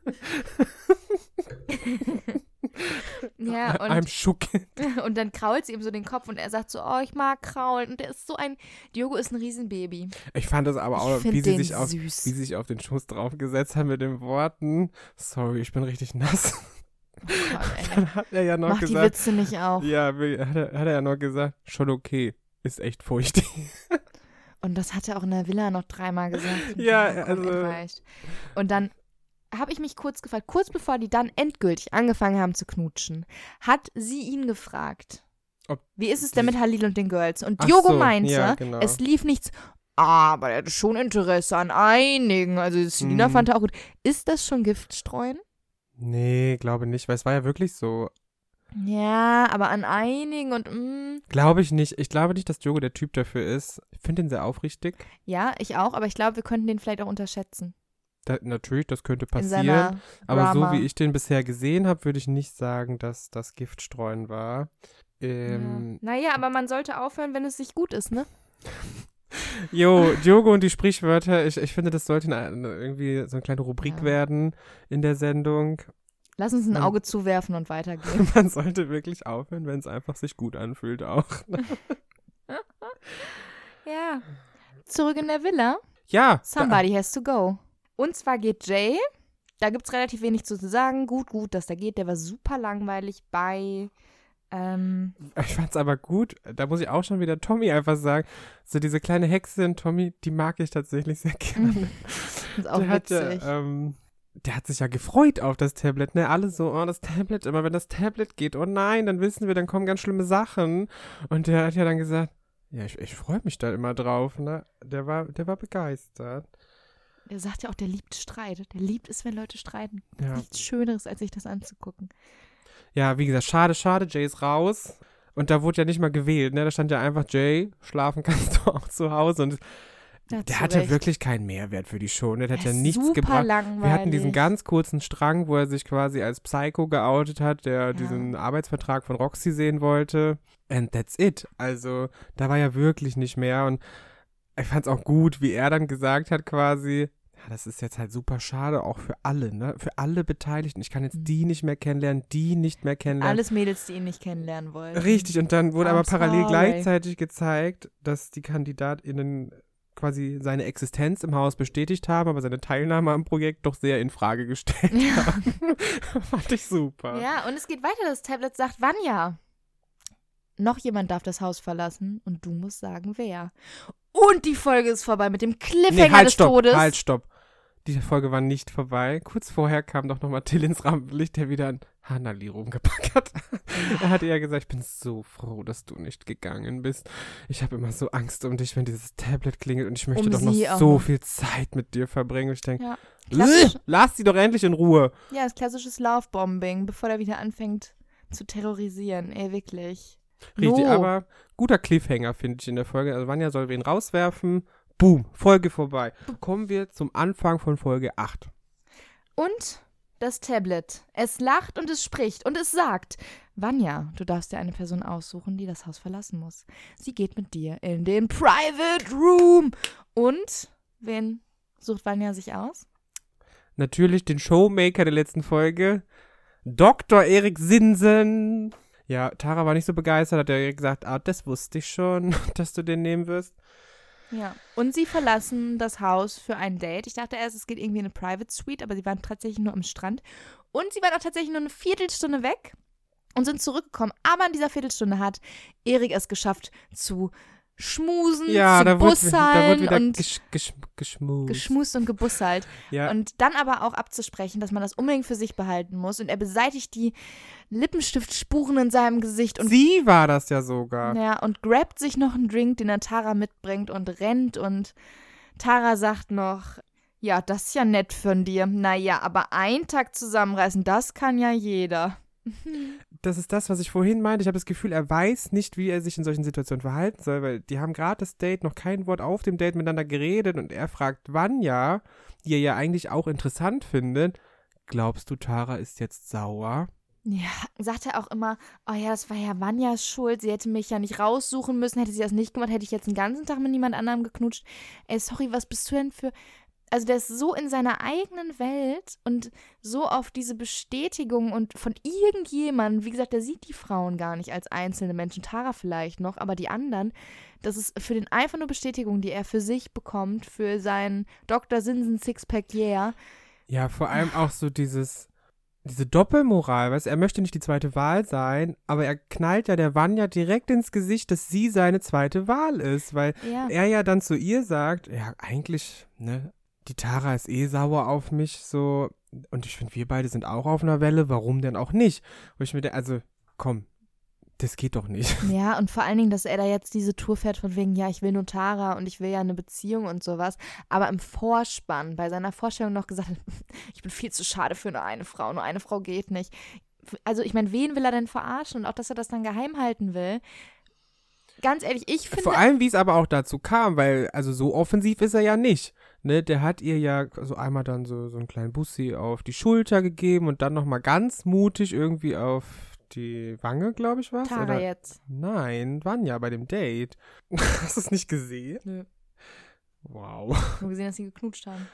Ja, und I'm shook. Und dann krault sie ihm so den Kopf und er sagt so, oh, ich mag kraulen. Und der ist so ein, Diogo ist ein Riesenbaby. Ich fand das aber auch, wie sie, sich auf, wie sie sich auf den Schoß draufgesetzt haben mit den Worten. Sorry, ich bin richtig nass. Oh Gott. Dann hat er ja noch Mach die gesagt. Witze nicht auch. Ja, hat er, hat er ja noch gesagt, schon okay. Ist echt feucht. Und das hat er auch in der Villa noch dreimal gesagt. Ja, also- entweicht. Und dann habe ich mich kurz gefragt, kurz bevor die dann endgültig angefangen haben zu knutschen, hat sie ihn gefragt, Ob wie ist es denn mit Halil und den Girls? Und Ach Diogo so, meinte, ja, genau. es lief nichts. Aber er hatte schon Interesse an einigen. Also Selina Mhm. fand er auch gut. Ist das schon Giftstreuen? Nee, glaube nicht, weil es war ja wirklich so. Ja, aber an einigen und mm, Glaube ich nicht. Ich glaube nicht, dass Diogo der Typ dafür ist. Ich finde ihn sehr aufrichtig. ja, ich auch, aber ich glaube, wir könnten den vielleicht auch unterschätzen. Da, natürlich, das könnte passieren. Aber Drama. so wie ich den bisher gesehen habe, würde ich nicht sagen, dass das Giftstreuen war. Ähm, ja. Naja, aber man sollte aufhören, wenn es sich gut ist, ne? Jo, Diogo und die Sprichwörter, ich, ich finde, das sollte eine, irgendwie so eine kleine Rubrik Ja. werden in der Sendung. Lass uns ein Man- Auge zuwerfen und weitergehen. Man sollte wirklich aufhören, wenn es einfach sich gut anfühlt auch. zurück in der Villa. Ja. Somebody has to go. Und zwar geht Jay, da gibt es relativ wenig zu sagen. Gut, gut, dass der geht. Der war super langweilig bei. Ähm, Ich fand's aber gut. Da muss ich auch schon wieder Tommy einfach sagen. So diese kleine Hexe in Tommy, die mag ich tatsächlich sehr gerne. ist auch der witzig. ähm, der hat sich ja gefreut auf das Tablet, ne? Alle so, oh, das Tablet, immer wenn das Tablet geht, oh nein, dann wissen wir, dann kommen ganz schlimme Sachen. Und der hat ja dann gesagt, ja, ich, ich freue mich da immer drauf, ne? Der war, der war begeistert. Der sagt ja auch, der liebt Streit. Der liebt es, wenn Leute streiten. Ja. Nichts Schöneres, als sich das anzugucken. ja, wie gesagt, schade, schade, Jay ist raus. Und da wurde ja nicht mal gewählt, ne? Da stand ja einfach, Jay, schlafen kannst du auch zu Hause. Und Ja, der hatte Recht. wirklich keinen Mehrwert für die Show, ne? Der hat ja nichts super gebracht. langweilig. Wir hatten diesen ganz kurzen Strang, wo er sich quasi als Psycho geoutet hat, der diesen Arbeitsvertrag von Roxy sehen wollte. And that's it. Also, da war ja wirklich nicht mehr. Und ich fand's auch gut, wie er dann gesagt hat, quasi, ja, das ist jetzt halt super schade, auch für alle, ne? Für alle Beteiligten. Ich kann jetzt Mhm. die nicht mehr kennenlernen, die nicht mehr kennenlernen. Alles Mädels, die ihn nicht kennenlernen wollen. Richtig, und dann wurde I'm aber parallel sorry. gleichzeitig gezeigt, dass die KandidatInnen quasi seine Existenz im Haus bestätigt haben, aber seine Teilnahme am Projekt doch sehr in Frage gestellt Ja. haben. Fand ich super. ja, und es geht weiter. Das Tablet sagt, Vanja. Noch jemand darf das Haus verlassen und du musst sagen, wer. Und die Folge ist vorbei mit dem Cliffhanger Nee, halt, des stopp, Todes. halt, stopp. Die Folge war nicht vorbei. Kurz vorher kam doch nochmal Till ins Rampenlicht, der wieder an Hannali rumgepackt hat. er hatte ja gesagt, ich bin so froh, dass du nicht gegangen bist. Ich habe immer so Angst um dich, wenn dieses Tablet klingelt und ich möchte Um doch noch so viel Zeit mit dir verbringen. Und ich denke, Ja. Klassisch, lass sie doch endlich in Ruhe. ja, das klassisches Lovebombing, bevor der wieder anfängt zu terrorisieren. Ey, wirklich. Richtig, No. aber guter Cliffhanger finde ich in der Folge. Also Vanja soll wen rauswerfen. Boom, Folge vorbei. Kommen wir zum Anfang von Folge 8. Und das Tablet. Es lacht und es spricht und es sagt, Vanja, du darfst dir eine Person aussuchen, die das Haus verlassen muss. Sie geht mit dir in den Private Room. Und wen sucht Vanja sich aus? Natürlich den Showmaker der letzten Folge, Dr. Erik Sinsen. Ja, Tara war nicht so begeistert, hat ja gesagt, ah, das wusste ich schon, dass du den nehmen wirst. Ja. Und sie verlassen das Haus für ein Date. Ich dachte erst, es geht irgendwie in eine Private Suite, aber sie waren tatsächlich nur am Strand. Und sie waren auch tatsächlich nur eine Viertelstunde weg und sind zurückgekommen. Aber in dieser Viertelstunde hat Erik es geschafft zu schmusen, Ja, zu da wird, da wird wieder und gesch, gesch, geschmust. geschmust und gebussalt. ja, Und dann aber auch abzusprechen, dass man das unbedingt für sich behalten muss. Und er beseitigt die Lippenstiftspuren in seinem Gesicht und sie war das ja sogar. ja, und grabt sich noch einen Drink, den er Tara mitbringt und rennt und Tara sagt noch, ja, das ist ja nett von dir. Naja, aber einen Tag zusammenreißen, das kann ja jeder. Das ist das, was ich vorhin meinte. Ich habe das Gefühl, er weiß nicht, wie er sich in solchen Situationen verhalten soll, weil die haben gerade das Date noch kein Wort auf dem Date miteinander geredet und er fragt Vanja, die er ja eigentlich auch interessant findet, glaubst du, Tara ist jetzt sauer? Ja, sagt er auch immer, oh ja, das war ja Vanjas Schuld, sie hätte mich ja nicht raussuchen müssen, hätte sie das nicht gemacht, hätte ich jetzt den ganzen Tag mit niemand anderem geknutscht. Ey, sorry, was bist du denn für... Also der ist so in seiner eigenen Welt und so auf diese Bestätigung und von irgendjemandem, wie gesagt, der sieht die Frauen gar nicht als einzelne Menschen, Tara vielleicht noch, aber die anderen, das ist für den einfach nur Bestätigung, die er für sich bekommt, für sein Dr. Sinsen Sixpack Yeah. Ja, vor allem auch so dieses, diese Doppelmoral, weißt du, er möchte nicht die zweite Wahl sein, aber er knallt ja der Vanja direkt ins Gesicht, dass sie seine zweite Wahl ist, weil Ja. er ja dann zu ihr sagt, ja, eigentlich, ne, die Tara ist eh sauer auf mich, so, und ich finde, wir beide sind auch auf einer Welle, warum denn auch nicht? Wo ich mir denke, also, komm, das geht doch nicht. Ja, und vor allen Dingen, dass er da jetzt diese Tour fährt von wegen, ja, ich will nur Tara und ich will ja eine Beziehung und sowas. Aber im Vorspann, bei seiner Vorstellung noch gesagt ich bin viel zu schade für nur eine Frau, nur eine Frau geht nicht. Also ich meine, wen will er denn verarschen? Und auch, dass er das dann geheim halten will. Ganz ehrlich, ich finde... Vor allem, wie es aber auch dazu kam, weil, also so offensiv ist er ja nicht. Ne, der hat ihr ja so einmal dann so, so einen kleinen Bussi auf die Schulter gegeben und dann nochmal ganz mutig irgendwie auf die Wange, glaube ich, was? Tara Oder? jetzt. Nein, Vanja bei dem Date. Hast du es nicht gesehen? Nö. Wow. Nur gesehen, dass sie geknutscht haben.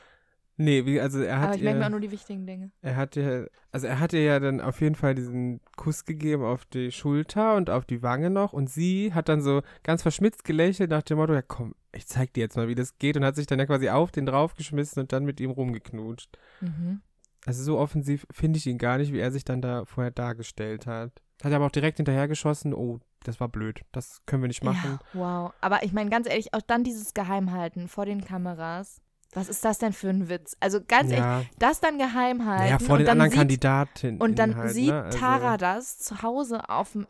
Nee, wie, also er hat Aber ich merke mir auch nur die wichtigen Dinge. er hat ihr, also er hat ihr ja dann auf jeden Fall diesen Kuss gegeben auf die Schulter und auf die Wange noch und sie hat dann so ganz verschmitzt gelächelt nach dem Motto, ja komm, ich zeig dir jetzt mal, wie das geht und hat sich dann ja quasi auf den draufgeschmissen und dann mit ihm rumgeknutscht. Mhm. Also so offensiv finde ich ihn gar nicht, wie er sich dann da vorher dargestellt hat. Hat aber auch direkt hinterher geschossen, oh, das war blöd, das können wir nicht machen. Ja, wow. Aber ich meine, ganz ehrlich, auch dann dieses Geheimhalten vor den Kameras. Was ist das denn für ein Witz? Also ganz ehrlich, Ja, das dann geheim halten. naja, vor und den dann anderen sieht, Kandidatinnen. Und dann halt, sieht ne? also, Tara das zu Hause auf dem,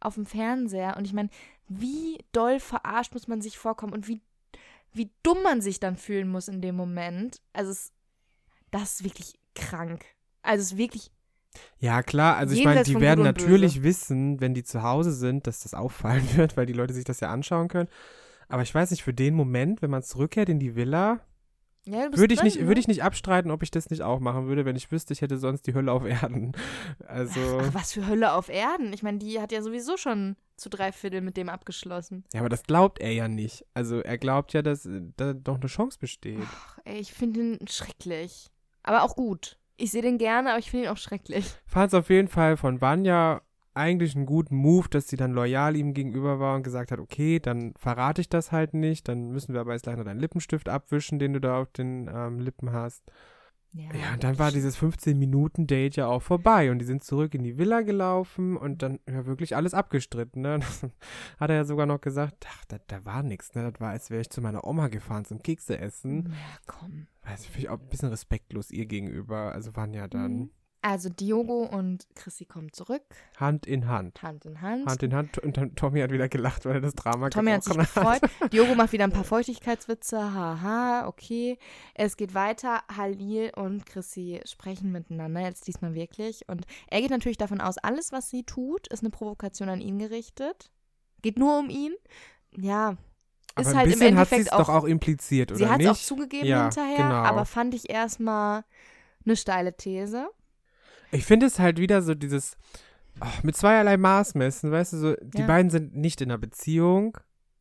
auf dem Fernseher. Und ich meine, wie doll verarscht muss man sich vorkommen und wie, wie dumm man sich dann fühlen muss in dem Moment. Also es, das ist wirklich krank. Also es ist wirklich, Ja, klar, also ich meine, die werden natürlich wissen, wenn die zu Hause sind, dass das auffallen wird, weil die Leute sich das ja anschauen können. Aber ich weiß nicht, für den Moment, wenn man zurückkehrt in die Villa, ja, würde ich drin, nicht, ne? würde ich nicht abstreiten, ob ich das nicht auch machen würde, wenn ich wüsste, ich hätte sonst die Hölle auf Erden. Also, Ach, was für Hölle auf Erden. Ich meine, die hat ja sowieso schon zu drei Viertel mit dem abgeschlossen. ja, aber das glaubt er ja nicht. Also er glaubt ja, dass da doch eine Chance besteht. Ach, ey, ich finde ihn schrecklich. Aber auch gut. Ich sehe den gerne, aber ich finde ihn auch schrecklich. Fand es auf jeden Fall von Vanya eigentlich einen guten Move, dass sie dann loyal ihm gegenüber war und gesagt hat, okay, dann verrate ich das halt nicht, dann müssen wir aber jetzt gleich noch deinen Lippenstift abwischen, den du da auf den ähm, Lippen hast. Ja, und dann war dieses 15-Minuten-Date ja auch vorbei und die sind zurück in die Villa gelaufen und dann ja wirklich alles abgestritten. Ne? Hat er ja sogar noch gesagt, ach, da, da war nichts. Ne? Das war, als wäre ich zu meiner Oma gefahren zum Kekse essen. Ja, komm. Also finde ich auch ein bisschen respektlos ihr gegenüber. Also waren ja dann Mhm. Also Diogo und Chrissy kommen zurück, Hand in Hand. Hand in Hand. Hand in Hand und dann Tommy hat wieder gelacht, weil er das Drama Tommy hat sich hat. gefreut. Diogo macht wieder ein paar Feuchtigkeitswitze. Haha, okay. Es geht weiter. Halil und Chrissy sprechen miteinander, jetzt diesmal wirklich. Und er geht natürlich davon aus, alles, was sie tut, ist eine Provokation an ihn gerichtet. Geht nur um ihn. Ja, Aber ist ein halt im bisschen hat sie Endeffekt es auch doch auch impliziert, oder Sie hat es auch zugegeben Ja, hinterher, genau. aber fand ich erstmal eine steile These. Ich finde es halt wieder so dieses ach, mit zweierlei Maß messen, weißt du, so, die Ja. beiden sind nicht in einer Beziehung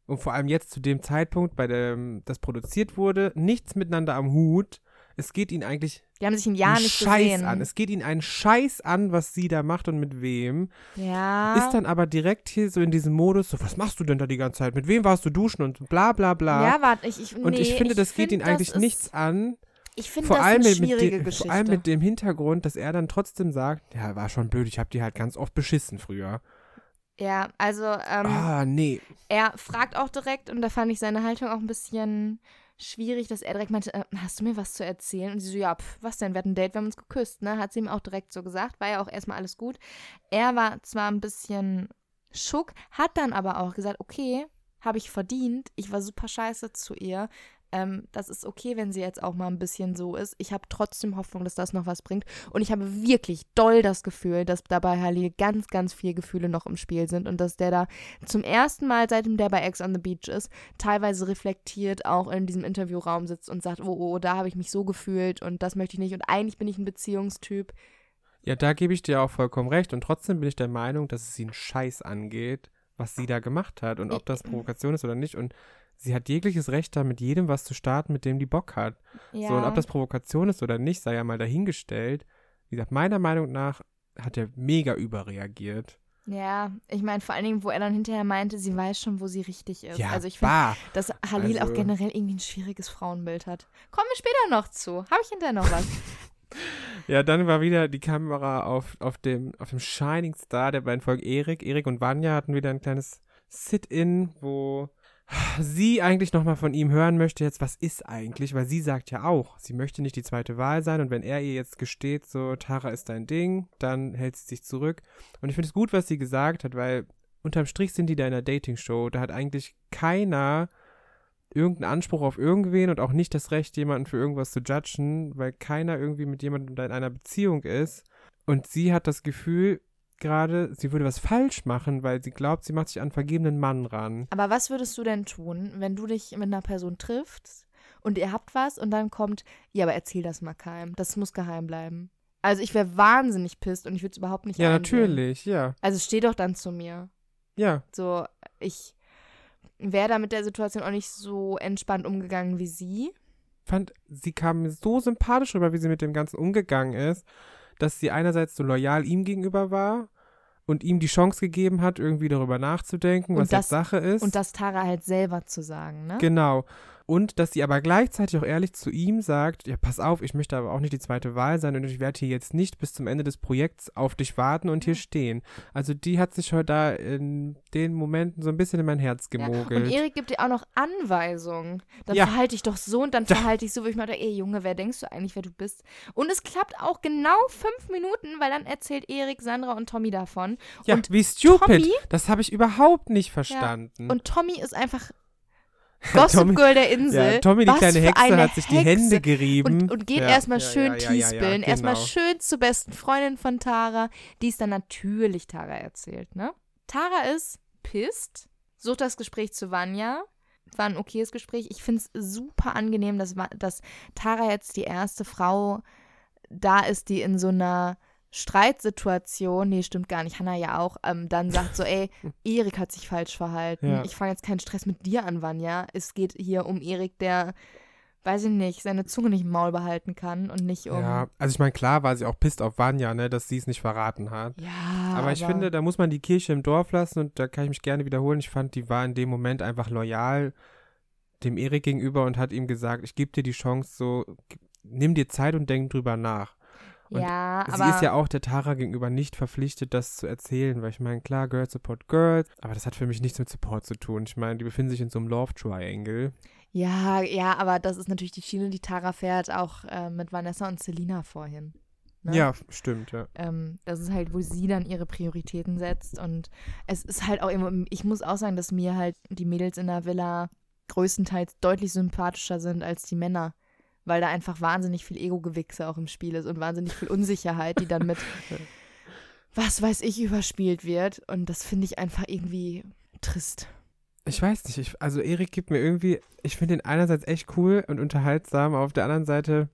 und vor allem jetzt zu dem Zeitpunkt, bei dem das produziert wurde, nichts miteinander am Hut. Es geht ihnen eigentlich Die haben sich ein Jahr einen nicht Scheiß gesehen. an. Es geht ihnen einen Scheiß an, was sie da macht und mit wem. ja. Ist dann aber direkt hier so in diesem Modus, so, was machst du denn da die ganze Zeit? Mit wem warst du duschen und bla bla bla. ja, warte, ich, ich, und nee, ich finde, das geht find, ihnen eigentlich nichts an. Ich finde Vor das allem, eine schwierige dem, Geschichte. vor allem mit dem Hintergrund, dass er dann trotzdem sagt, ja, war schon blöd, ich habe die halt ganz oft beschissen früher. ja, also ähm, ah, nee. er fragt auch direkt und da fand ich seine Haltung auch ein bisschen schwierig, dass er direkt meinte, äh, hast du mir was zu erzählen? Und sie so, ja, pf, was denn, wir hatten ein Date, wir haben uns geküsst, ne? Hat sie ihm auch direkt so gesagt, war ja auch erstmal alles gut. Er war zwar ein bisschen schock, hat dann aber auch gesagt, okay, habe ich verdient, ich war super scheiße zu ihr. Ähm, das ist okay, wenn sie jetzt auch mal ein bisschen so ist. Ich habe trotzdem Hoffnung, dass das noch was bringt. Und ich habe wirklich doll das Gefühl, dass dabei Halil ganz, ganz viele Gefühle noch im Spiel sind und dass der da zum ersten Mal, seitdem der bei Ex on the Beach ist, teilweise reflektiert auch in diesem Interviewraum sitzt und sagt, oh, oh, da habe ich mich so gefühlt und das möchte ich nicht und eigentlich bin ich ein Beziehungstyp. Ja, da gebe ich dir auch vollkommen recht. Und trotzdem bin ich der Meinung, dass es sie einen Scheiß angeht, was sie da gemacht hat und ob das Provokation ist oder nicht. Und sie hat jegliches Recht, da mit jedem was zu starten, mit dem die Bock hat. Ja. So, und ob das Provokation ist oder nicht, sei ja mal dahingestellt. Wie gesagt, meiner Meinung nach hat er mega überreagiert. ja, ich meine vor allen Dingen, wo er dann hinterher meinte, sie weiß schon, wo sie richtig ist. Ja, also ich finde, dass Halil Also- auch generell irgendwie ein schwieriges Frauenbild hat. Kommen wir später noch zu. Habe ich hinterher noch was? Ja, dann war wieder die Kamera auf, auf, dem, auf dem Shining Star der beiden Folgen Erik. Erik und Vanya hatten wieder ein kleines Sit-In, wo sie eigentlich nochmal von ihm hören möchte, jetzt, was ist eigentlich? Weil sie sagt ja auch, sie möchte nicht die zweite Wahl sein und wenn er ihr jetzt gesteht, so, Tara ist dein Ding, dann hält sie sich zurück. Und ich finde es gut, was sie gesagt hat, weil unterm Strich sind die da in einer Dating-Show. Da hat eigentlich keiner irgendeinen Anspruch auf irgendwen und auch nicht das Recht, jemanden für irgendwas zu judgen, weil keiner irgendwie mit jemandem da in einer Beziehung ist. Und sie hat das Gefühl, gerade, sie würde was falsch machen, weil sie glaubt, sie macht sich an einen vergebenen Mann ran. Aber was würdest du denn tun, wenn du dich mit einer Person triffst und ihr habt was und dann kommt, ja, aber erzähl das mal keinem. Das muss geheim bleiben. Also ich wäre wahnsinnig pisst und ich würde es überhaupt nicht Ja, einsehen. natürlich, ja. Also steh doch dann zu mir. Ja, So, ich wäre da mit der Situation auch nicht so entspannt umgegangen wie sie. fand, sie kam mir so sympathisch rüber, wie sie mit dem Ganzen umgegangen ist, dass sie einerseits so loyal ihm gegenüber war und ihm die Chance gegeben hat, irgendwie darüber nachzudenken, Und was das- Sache ist. Und das Tara halt selber zu sagen, ne? Genau. Und dass sie aber gleichzeitig auch ehrlich zu ihm sagt, ja, pass auf, ich möchte aber auch nicht die zweite Wahl sein und ich werde hier jetzt nicht bis zum Ende des Projekts auf dich warten und hier stehen. Also die hat sich heute da in den Momenten so ein bisschen in mein Herz Ja. gemogelt. Und Erik gibt dir auch noch Anweisungen. Dann Ja. verhalte dich doch so und dann Da- verhalte ich so, wo ich mir dachte, ey Junge, wer denkst du eigentlich, wer du bist? Und es klappt auch genau fünf Minuten, weil dann erzählt Erik, Sandra und Tommy davon. ja, und wie stupid. Tommy- das habe ich überhaupt nicht verstanden. Und Tommy ist einfach Gossip Tommy- Girl der Insel. ja, Tommy, die Was kleine Hexe, hat sich die Hexe. Hände gerieben. Und, und geht ja, erstmal ja, schön ja, ja, ja, Teespillen. ja, Erstmal genau. schön zur besten Freundin von Tara, die es dann natürlich Tara erzählt, ne? Tara ist pisst, sucht das Gespräch zu Vanya. War ein okayes Gespräch. Ich finde es super angenehm, dass, dass Tara jetzt die erste Frau da ist, die in so einer Streitsituation, nee, stimmt gar nicht, Hannah ja auch, ähm, dann sagt so, ey, Erik hat sich falsch verhalten. Ja. Ich fange jetzt keinen Stress mit dir an, Vanya. Es geht hier um Erik, der, weiß ich nicht, seine Zunge nicht im Maul behalten kann und nicht um. Ja, also ich meine, klar war sie auch pisst auf Vanya, ne, dass sie es nicht verraten hat. Ja, aber ich finde, da muss man die Kirche im Dorf lassen und da kann ich mich gerne wiederholen. Ich fand, die war in dem Moment einfach loyal dem Erik gegenüber und hat ihm gesagt, ich gebe dir die Chance, so, nimm dir Zeit und denk drüber nach. Und ja, sie aber ist ja auch der Tara gegenüber nicht verpflichtet, das zu erzählen, weil ich meine, klar, Girls support Girls, aber das hat für mich nichts mit Support zu tun. Ich meine, die befinden sich in so einem Love Triangle. ja, ja, aber das ist natürlich die Schiene, die Tara fährt, auch äh, mit Vanessa und Selina vorhin. ne? Ja, stimmt, ja. Ähm, das ist halt, wo sie dann ihre Prioritäten setzt. Und es ist halt auch immer, ich muss auch sagen, dass mir halt die Mädels in der Villa größtenteils deutlich sympathischer sind als die Männer. Weil da einfach wahnsinnig viel Ego-Gewichse auch im Spiel ist und wahnsinnig viel Unsicherheit, die dann mit was weiß ich überspielt wird. Und das finde ich einfach irgendwie trist. Ich weiß nicht, ich, also Erik gibt mir irgendwie, ich finde ihn einerseits echt cool und unterhaltsam, aber auf der anderen Seite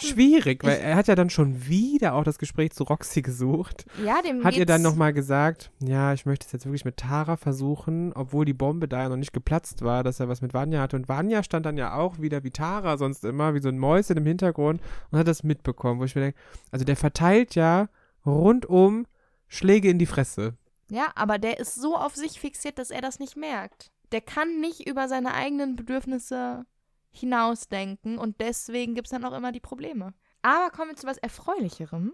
schwierig, weil ich- er hat ja dann schon wieder auch das Gespräch zu Roxy gesucht. ja, dem Hat ihr dann nochmal gesagt, ja, ich möchte es jetzt wirklich mit Tara versuchen, obwohl die Bombe da ja noch nicht geplatzt war, dass er was mit Vanya hatte. Und Vanya stand dann ja auch wieder wie Tara sonst immer, wie so ein Mäuschen im Hintergrund und hat das mitbekommen, wo ich mir denke, also der verteilt ja rundum Schläge in die Fresse. Ja, aber der ist so auf sich fixiert, dass er das nicht merkt. Der kann nicht über seine eigenen Bedürfnisse hinausdenken und deswegen gibt es dann auch immer die Probleme. Aber kommen wir zu was Erfreulicherem,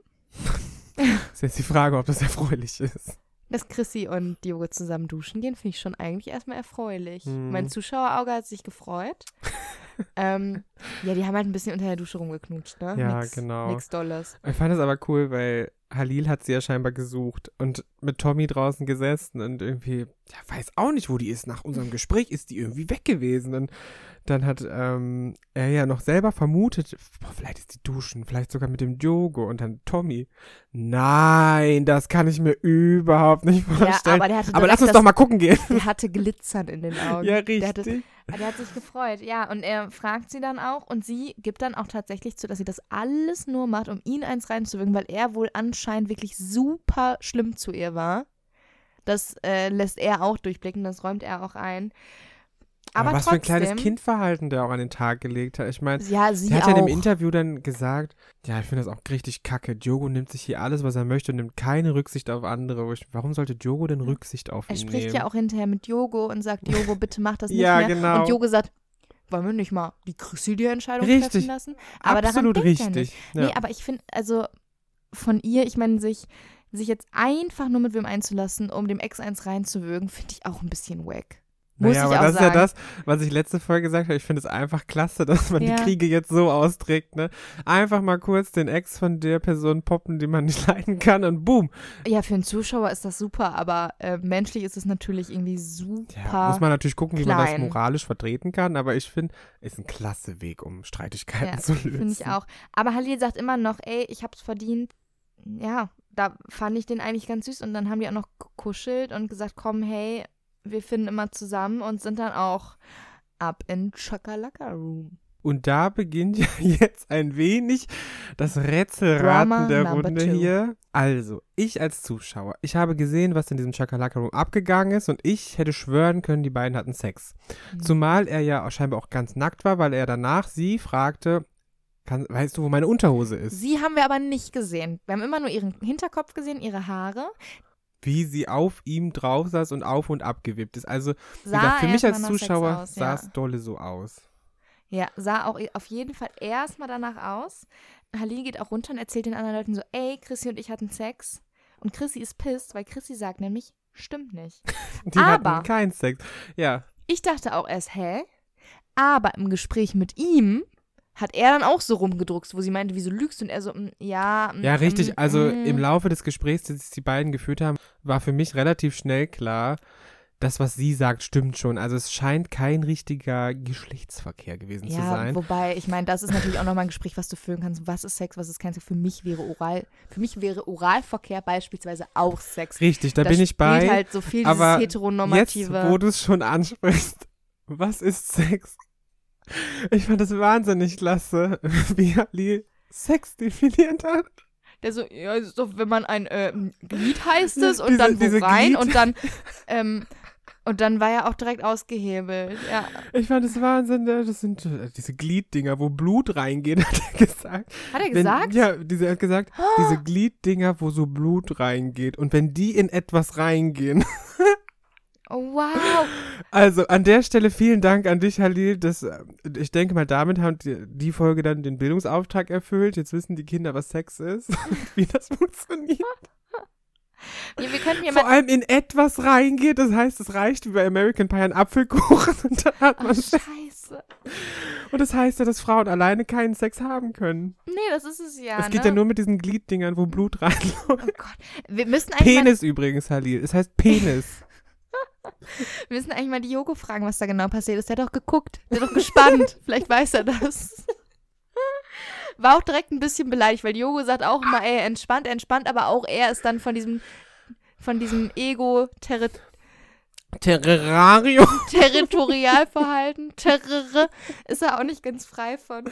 Ist jetzt die Frage, ob das erfreulich ist. dass Chrissy und Diogo zusammen duschen gehen, finde ich schon eigentlich erstmal erfreulich. Hm. Mein Zuschauerauge hat sich gefreut. ähm, ja, die haben halt ein bisschen unter der Dusche rumgeknutscht, ne? Ja, nix, genau. Nix Dolles. Ich fand es aber cool, weil Halil hat sie ja scheinbar gesucht und mit Tommy draußen gesessen und irgendwie, ja, weiß auch nicht, wo die ist. Nach unserem Gespräch ist die irgendwie weg gewesen. Und dann hat ähm, er ja noch selber vermutet, boah, vielleicht ist die duschen, vielleicht sogar mit dem Diogo und dann Tommy. Nein, das kann ich mir überhaupt nicht Ja, vorstellen. aber der hatte aber lass uns doch mal gucken gehen. Der hatte Glitzern in den Augen. ja, Der hatte, richtig. Der hat sich gefreut, ja. Und er fragt sie dann auch und sie gibt dann auch tatsächlich zu, dass sie das alles nur macht, um ihn eins reinzuwirken, weil er wohl anscheinend wirklich super schlimm zu ihr war. Das äh, lässt er auch durchblicken, das räumt er auch ein. Aber, was trotzdem, für ein kleines Kindverhalten der auch an den Tag gelegt hat. Ich meine, Ja, sie hat ja in dem Interview dann gesagt, ja, ich finde das auch richtig kacke. Diogo nimmt sich hier alles, was er möchte und nimmt keine Rücksicht auf andere. Warum sollte Diogo denn Rücksicht auf er ihn spricht nehmen? ja auch hinterher mit Jogo und sagt, Jogo, bitte mach das nicht Ja, mehr. genau. Und Jogo sagt, wollen wir nicht mal die Chrissy die Entscheidung Richtig. treffen lassen? Aber Absolut daran denkt er richtig. nicht. Ja. Nee, aber ich finde, also von ihr, ich meine, sich, sich jetzt einfach nur mit wem einzulassen, um dem Ex eins reinzuwürgen, finde ich auch ein bisschen wack. Muss naja, ich aber auch das sagen. ist ja das, was ich letzte Folge gesagt habe. Ich finde es einfach klasse, dass man Ja. die Kriege jetzt so austrägt, ne? Einfach mal kurz den Ex von der Person poppen, die man nicht leiden kann und boom. Ja, für einen Zuschauer ist das super, aber äh, menschlich ist es natürlich irgendwie super. Ja, muss man natürlich gucken, wie man das klein. moralisch vertreten kann, aber ich finde, ist ein klasse Weg, um Streitigkeiten Ja, zu lösen. Finde ich auch. Aber Halil sagt immer noch, ey, ich hab's verdient. Ja, da fand ich den eigentlich ganz süß. Und dann haben die auch noch gekuschelt und gesagt, komm, hey, wir finden immer zusammen und sind dann auch ab in Chakalaka Room. Und da beginnt ja jetzt ein wenig das Rätselraten Drama der Runde two. hier. Also, ich als Zuschauer, ich habe gesehen, was in diesem Chakalaka Room abgegangen ist und ich hätte schwören können, die beiden hatten Sex. Mhm. Zumal er ja auch scheinbar auch ganz nackt war, weil er danach sie fragte, kann, weißt du, wo meine Unterhose ist? Sie haben wir aber nicht gesehen. Wir haben immer nur ihren Hinterkopf gesehen, ihre Haare. Wie sie auf ihm drauf saß und auf und ab gewippt ist. Also, gesagt, für mich als Zuschauer aus, sah ja. es dolle so aus. Ja, sah auch auf jeden Fall erstmal danach aus. Halil geht auch runter und erzählt den anderen Leuten so, ey, Chrissy und ich hatten Sex. Und Chrissy ist pisst, weil Chrissy sagt nämlich, stimmt nicht. Die Aber- hatten keinen Sex. Ja, Ich dachte auch erst, hä? Aber im Gespräch mit ihm hat er dann auch so rumgedruckst, wo sie meinte, wieso lügst du? Und er so, mm, ja. mm, Ja, richtig. mm, Also im Laufe des Gesprächs, das die beiden geführt haben, war für mich relativ schnell klar, das, was sie sagt, stimmt schon. Also es scheint kein richtiger Geschlechtsverkehr gewesen zu Ja, sein. wobei, ich meine, das ist natürlich auch nochmal ein Gespräch, was du führen kannst. Was ist Sex, was ist kein Sex? Für mich wäre Oral, für mich wäre Oralverkehr beispielsweise auch Sex. Richtig, da Da bin ich bei. halt so viel aber dieses heteronormative. Jetzt, wo du es schon ansprichst, was ist Sex? Ich fand das wahnsinnig klasse, wie Ali Sex definiert hat. Der so, ja, doch, wenn man ein ähm, Glied heißt es und Diese- dann wo rein Glied- und dann ähm, und dann war er auch direkt ausgehebelt. Ja. Ich fand es Wahnsinn, ne? das sind äh, diese Glieddinger, wo Blut reingeht, hat er gesagt. Hat er Wenn, gesagt? ja, diese, er hat gesagt, diese Glieddinger, wo so Blut reingeht. Und wenn die in etwas reingehen. Oh, wow. Also an der Stelle vielen Dank an dich, Halil. Das, äh, ich denke mal, damit haben die, die Folge dann den Bildungsauftrag erfüllt. Jetzt wissen die Kinder, was Sex ist, wie das funktioniert. Nee, wir könnten ja Vor allem in etwas reingeht. Das heißt, es reicht wie bei American Pie ein Apfelkuchen und dann hat Oh, man Sex. scheiße. Und das heißt ja, dass Frauen alleine keinen Sex haben können. Nee, das ist es ja. Es geht ne? ja nur mit diesen Glieddingern, wo Blut reinläuft. Oh Gott. Wir müssen eigentlich Penis übrigens, Halil. Es heißt Penis. wir müssen eigentlich mal die Jogo fragen, was da genau passiert ist. Der hat doch geguckt. Der hat doch gespannt. Vielleicht weiß er das. War auch direkt ein bisschen beleidigt, weil Jogo sagt auch immer, ey, entspannt, entspannt, aber auch er ist dann von diesem, von diesem Ego-Terri Terrarium. Territorialverhalten, Terror, ist er auch nicht ganz frei von.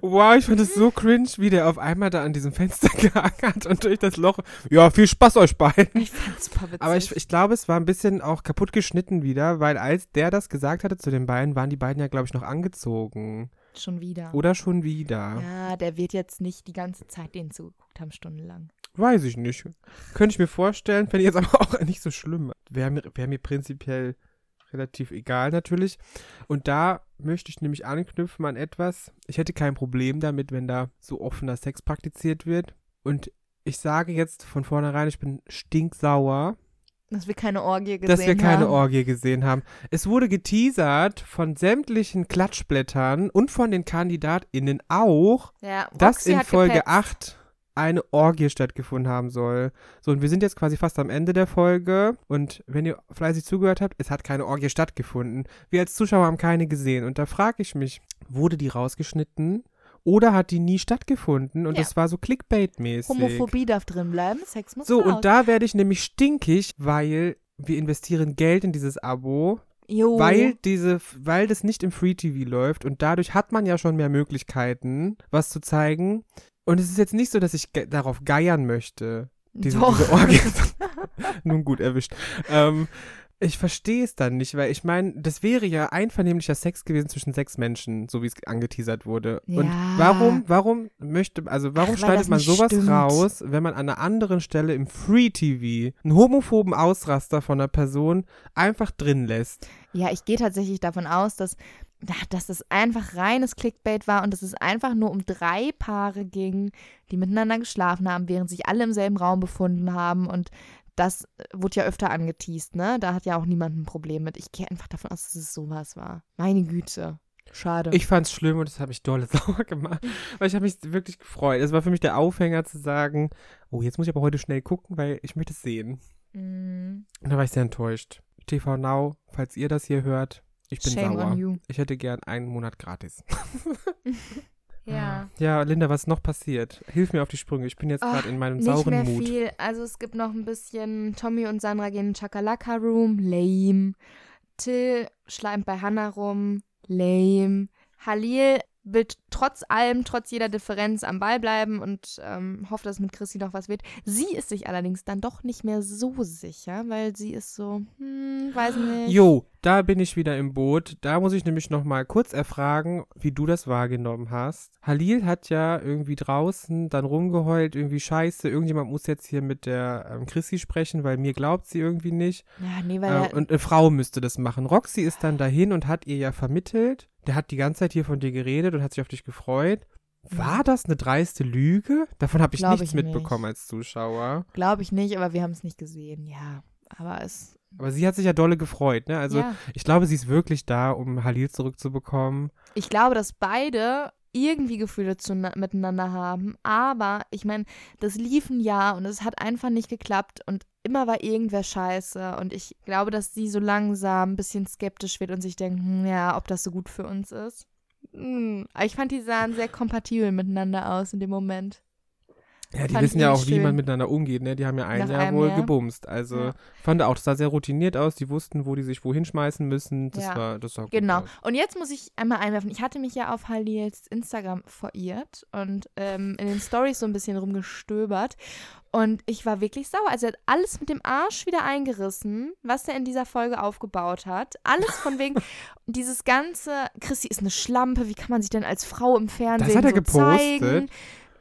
Wow, ich fand es so cringe, wie der auf einmal da an diesem Fenster hat und durch das Loch. Ja, viel Spaß euch beiden. Ich fand's super witzig. Aber ich, ich glaube, es war ein bisschen auch kaputt geschnitten wieder, weil als der das gesagt hatte zu den beiden, waren die beiden ja, glaube ich, noch angezogen. Schon wieder. Oder schon wieder. Ja, der wird jetzt nicht die ganze Zeit denen zugeguckt haben, stundenlang. Weiß ich nicht. Könnte ich mir vorstellen, fände ich jetzt aber auch nicht so schlimm. Wäre mir, wär mir prinzipiell relativ egal natürlich. Und da möchte ich nämlich anknüpfen an etwas. Ich hätte kein Problem damit, wenn da so offener Sex praktiziert wird. Und ich sage jetzt von vornherein, ich bin stinksauer, Dass wir keine Orgie gesehen dass wir keine haben. Orgie gesehen haben. Es wurde geteasert von sämtlichen Klatschblättern und von den KandidatInnen auch, Ja, dass in Folge gepetzt. 8 eine Orgie stattgefunden haben soll. So, und wir sind jetzt quasi fast am Ende der Folge. Und wenn ihr fleißig zugehört habt, es hat keine Orgie stattgefunden. Wir als Zuschauer haben keine gesehen. Und da frage ich mich, wurde die rausgeschnitten? Oder hat die nie stattgefunden? Und Ja. das war so Clickbait-mäßig. Homophobie darf drin bleiben, Sex muss So, raus. und da werde ich nämlich stinkig, weil wir investieren Geld in dieses Abo, Jo. weil diese, weil das nicht im Free TV läuft und dadurch hat man ja schon mehr Möglichkeiten, was zu zeigen. Und es ist jetzt nicht so, dass ich ge darauf geiern möchte. Diese, Doch. diese. Nun gut erwischt. Ähm, ich verstehe es dann nicht, weil ich meine, das wäre ja einvernehmlicher Sex gewesen zwischen sechs Menschen, so wie es angeteasert wurde. Und Ja. warum, warum möchte, also warum Ach, schneidet man sowas stimmt. raus, wenn man an einer anderen Stelle im Free TV einen homophoben Ausraster von einer Person einfach drin lässt? Ja, ich gehe tatsächlich davon aus, dass, dass das einfach reines Clickbait war und dass es einfach nur um drei Paare ging, die miteinander geschlafen haben, während sich alle im selben Raum befunden haben. Und das äh, wurde ja öfter angeteased, ne? Da hat ja auch niemand ein Problem mit. Ich gehe einfach davon aus, dass es sowas war. Meine Güte. Schade. Ich fand's schlimm und das hat mich dolle sauer gemacht, weil ich habe mich wirklich gefreut. Es war für mich der Aufhänger zu sagen, oh, jetzt muss ich aber heute schnell gucken, weil ich möchte es sehen. Mm, Und da war ich sehr enttäuscht. TV Now, falls ihr das hier hört, ich bin shame sauer. Ich hätte gern einen Monat gratis. Ja. Ja, Linda, was ist noch passiert? Hilf mir auf die Sprünge. Ich bin jetzt gerade in meinem Nicht sauren mehr Mut. viel. Also es gibt noch ein bisschen, Tommy und Sandra gehen in den Chakalaka Room, lame. Till schleimt bei Hannah rum, lame. Halil will trotz allem, trotz jeder Differenz am Ball bleiben und ähm, hofft, dass mit Chrissy noch was wird. Sie ist sich allerdings dann doch nicht mehr so sicher, weil sie ist so, hm, weiß nicht. Jo, da bin ich wieder im Boot. Da muss ich nämlich noch mal kurz erfragen, wie du das wahrgenommen hast. Halil hat ja irgendwie draußen dann rumgeheult, irgendwie scheiße, irgendjemand muss jetzt hier mit der ähm, Chrissy sprechen, weil mir glaubt sie irgendwie nicht. Ja, nee, weil Äh, er, und eine Frau müsste das machen. Roxy ist dann dahin und hat ihr ja vermittelt. Der hat die ganze Zeit hier von dir geredet und hat sich auf dich gefreut. War das eine dreiste Lüge? Davon habe ich Glaub nichts ich nicht. mitbekommen als Zuschauer. glaube ich nicht, aber wir haben es nicht gesehen. Ja, aber es. Aber sie hat sich ja dolle gefreut, ne? Also ja. ich glaube, sie ist wirklich da, um Halil zurückzubekommen. Ich glaube, dass beide irgendwie Gefühle zu, miteinander haben, aber ich meine, das lief ein Jahr und es hat einfach nicht geklappt und immer war irgendwer scheiße und ich glaube, dass sie so langsam ein bisschen skeptisch wird und sich denkt, hm, ja, ob das so gut für uns ist. Hm. Ich fand, die sahen sehr kompatibel miteinander aus in dem Moment. Ja, die Fand wissen ja auch, irgendwie wie man schön. miteinander umgeht, ne? Die haben ja ein Nach Jahr wohl Jahr. gebumst. Also Ja. fand auch, das sah sehr routiniert aus. Die wussten, wo die sich wohin schmeißen müssen. Das Ja. war, das sah gut Genau. aus. Und jetzt muss ich einmal einwerfen. Ich hatte mich ja auf Halils Instagram verirrt und ähm, in den Stories so ein bisschen rumgestöbert. Und ich war wirklich sauer. Also er hat alles mit dem Arsch wieder eingerissen, was er in dieser Folge aufgebaut hat. Alles von wegen dieses ganze, Chrissy ist eine Schlampe, wie kann man sich denn als Frau im Fernsehen hat er so gepostet? zeigen?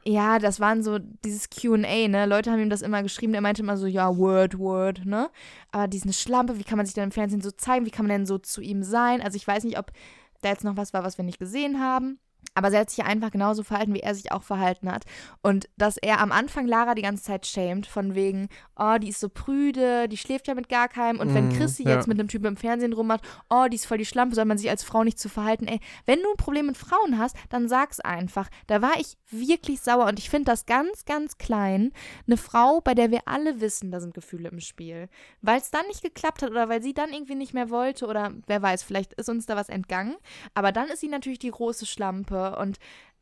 Ja, das waren so dieses Q&A, ne? Leute haben ihm das immer geschrieben, der meinte immer so, ja, Word, Word, ne? Aber die ist eine Schlampe, wie kann man sich denn im Fernsehen so zeigen? Wie kann man denn so zu ihm sein? Also ich weiß nicht, ob da jetzt noch was war, was wir nicht gesehen haben. Aber sie hat sich ja einfach genauso verhalten, wie er sich auch verhalten hat. Und dass er am Anfang Lara die ganze Zeit schämt, von wegen, oh, die ist so prüde, die schläft ja mit gar keinem. Und wenn Mhm, Chrissy ja. jetzt mit einem Typen im Fernsehen rummacht, oh, die ist voll die Schlampe, soll man sich als Frau nicht zu verhalten. Ey, wenn du ein Problem mit Frauen hast, dann sag's einfach. Da war ich wirklich sauer und ich finde das ganz, ganz klein. Eine Frau, bei der wir alle wissen, da sind Gefühle im Spiel. Weil es dann nicht geklappt hat oder weil sie dann irgendwie nicht mehr wollte oder wer weiß, vielleicht ist uns da was entgangen. Aber dann ist sie natürlich die große Schlampe und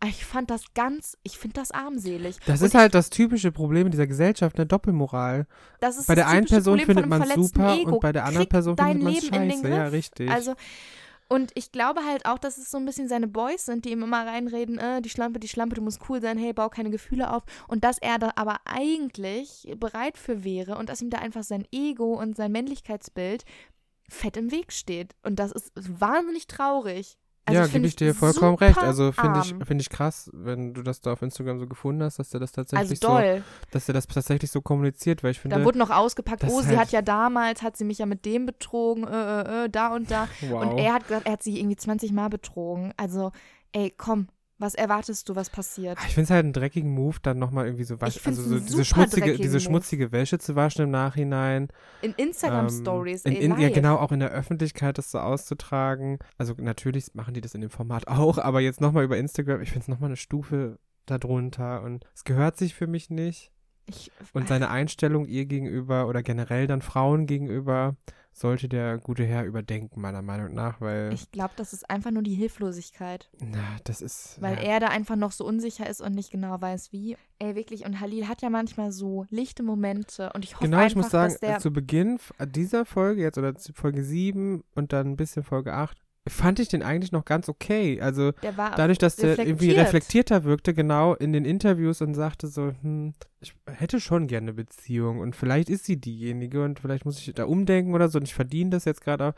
ich fand das ganz, ich finde das armselig. Das und ist halt das typische Problem in dieser Gesellschaft, eine Doppelmoral. das ist Bei der einen Person Problem findet man super Ego. und bei der anderen Krieg Person findet man scheiße. Ja, Griff. richtig. Also, und ich glaube halt auch, dass es so ein bisschen seine Boys sind, die ihm immer reinreden, äh, die Schlampe, die Schlampe, du musst cool sein, hey, bau keine Gefühle auf. Und dass er da aber eigentlich bereit für wäre und dass ihm da einfach sein Ego und sein Männlichkeitsbild fett im Weg steht. Und das ist wahnsinnig traurig. Also ja, find gebe ich dir vollkommen recht. Also finde ich, arm. finde ich krass, wenn du das da auf Instagram so gefunden hast, dass er das Also tatsächlich so, doll. dass er das tatsächlich so kommuniziert, weil ich finde, Da wurde noch ausgepackt, oh, sie halt- hat ja damals, hat sie mich ja mit dem betrogen, äh, äh, äh, da und da. wow. Und er hat gesagt, er hat sie irgendwie 20 Mal betrogen. Also, ey, komm, was erwartest du, was passiert? ich finde es halt einen dreckigen Move, dann nochmal irgendwie so wasch, also so diese schmutzige, diese schmutzige Wäsche zu waschen im Nachhinein. In Instagram-Stories, Ähm, in, in, Ja, genau, auch in der Öffentlichkeit das so auszutragen. Also natürlich machen die das in dem Format auch, aber jetzt nochmal über Instagram, ich finde es nochmal eine Stufe darunter und es gehört sich für mich nicht. Ich, Und seine Einstellung ihr gegenüber oder generell dann Frauen gegenüber sollte der gute Herr überdenken, meiner Meinung nach, weil, ich glaube, das ist einfach nur die Hilflosigkeit. na, das ist. Weil ja. er da einfach noch so unsicher ist und nicht genau weiß, wie. Ey, wirklich. Und Halil hat ja manchmal so lichte Momente. Und ich hoffe Genau, einfach, ich muss sagen, dass der. zu Beginn dieser Folge jetzt oder Folge 7 und dann ein bisschen Folge 8, fand ich den eigentlich noch ganz okay. Also dadurch, dass der irgendwie reflektiert. reflektierter wirkte, genau in den Interviews und sagte so, hm, ich hätte schon gerne eine Beziehung und vielleicht ist sie diejenige und vielleicht muss ich da umdenken oder so und ich verdiene das jetzt gerade.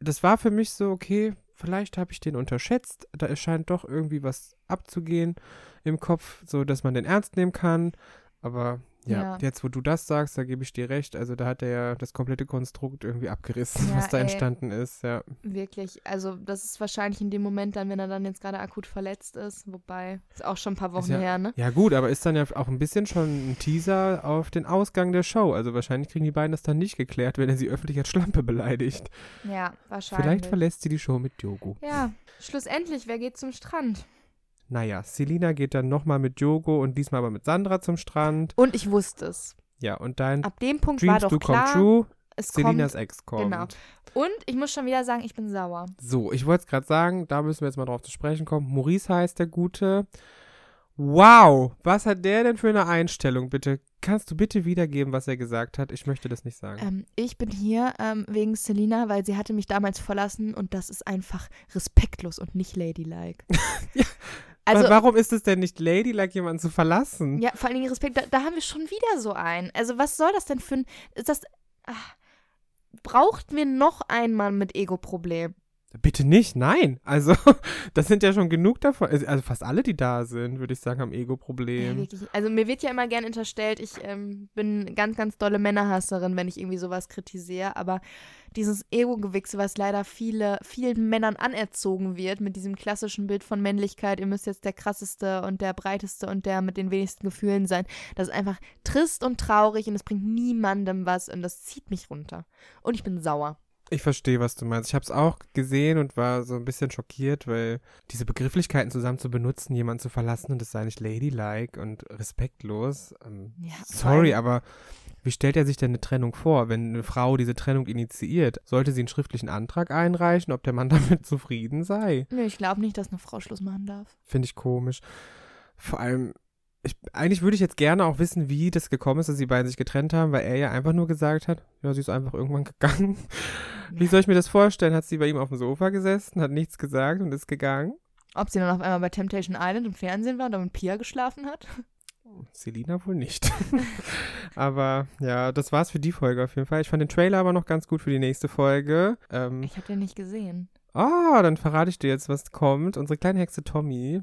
Das war für mich so, okay, vielleicht habe ich den unterschätzt, da scheint doch irgendwie was abzugehen im Kopf, so dass man den ernst nehmen kann, aber ja, Ja. jetzt wo du das sagst, da gebe ich dir recht, also da hat er ja das komplette Konstrukt irgendwie abgerissen, Ja, was da ey. entstanden ist, ja. Wirklich. Also, das ist wahrscheinlich in dem Moment dann, wenn er dann jetzt gerade akut verletzt ist. Wobei, ist auch schon ein paar Wochen ja, her, ne? Ja gut, aber ist dann ja auch ein bisschen schon ein Teaser auf den Ausgang der Show. Also wahrscheinlich kriegen die beiden das dann nicht geklärt, wenn er sie öffentlich als Schlampe beleidigt. Ja, wahrscheinlich. Vielleicht verlässt sie die Show mit Diogo. Ja, schlussendlich, wer geht zum Strand? Naja, Selina geht dann nochmal mit Diogo und diesmal aber mit Sandra zum Strand. Und ich wusste es. Ja, und dein Ab dem Punkt war Dreams doch Do Come klar, True, es Selinas kommt. Ex kommt. Genau. Und ich muss schon wieder sagen, ich bin sauer. So, ich wollte es gerade sagen, da müssen wir jetzt mal drauf zu sprechen kommen. Maurice heißt der Gute. Wow, was hat der denn für eine Einstellung, bitte? Kannst du bitte wiedergeben, was er gesagt hat? Ich möchte das nicht sagen. Ähm, ich bin hier ähm, wegen Selina, weil sie hatte mich damals verlassen und das ist einfach respektlos und nicht ladylike. ja. Also, warum ist es denn nicht ladylike, jemanden zu verlassen? Ja, vor allen Dingen Respekt, da, da haben wir schon wieder so einen. Also was soll das denn für ein, ist das, ach, braucht mir noch einen Mann mit Ego-Problem? Bitte nicht, nein. Also, das sind ja schon genug davon. Also, also fast alle, die da sind, würde ich sagen, haben Ego-Problem. Ja, also, mir wird ja immer gern unterstellt, ich ähm, bin ganz, ganz dolle Männerhasserin, wenn ich irgendwie sowas kritisiere. Aber dieses Ego-Gewichse, was leider viele, vielen Männern anerzogen wird, mit diesem klassischen Bild von Männlichkeit, ihr müsst jetzt der krasseste und der breiteste und der mit den wenigsten Gefühlen sein, das ist einfach trist und traurig und es bringt niemandem was und das zieht mich runter. Und ich bin sauer. Ich verstehe, was du meinst. Ich habe es auch gesehen und war so ein bisschen schockiert, weil diese Begrifflichkeiten zusammen zu benutzen, jemanden zu verlassen und es sei nicht ladylike und respektlos. Ähm, ja, sorry, aber wie stellt er sich denn eine Trennung vor? Wenn eine Frau diese Trennung initiiert, sollte sie einen schriftlichen Antrag einreichen, ob der Mann damit zufrieden sei? Nö, ich glaube nicht, dass eine Frau Schluss machen darf. Finde ich komisch. Vor allem, ich, eigentlich würde ich jetzt gerne auch wissen, wie das gekommen ist, dass die beiden sich getrennt haben, weil er ja einfach nur gesagt hat, ja, sie ist einfach irgendwann gegangen. Ja. Wie soll ich mir das vorstellen? Hat sie bei ihm auf dem Sofa gesessen, hat nichts gesagt und ist gegangen? Ob sie dann auf einmal bei Temptation Island im Fernsehen war und da mit Pia geschlafen hat? Selina wohl nicht. aber ja, das war's für die Folge auf jeden Fall. Ich fand den Trailer aber noch ganz gut für die nächste Folge. Ähm, ich habe den nicht gesehen. Ah, oh, dann verrate ich dir jetzt, was kommt. Unsere kleine Hexe Tommy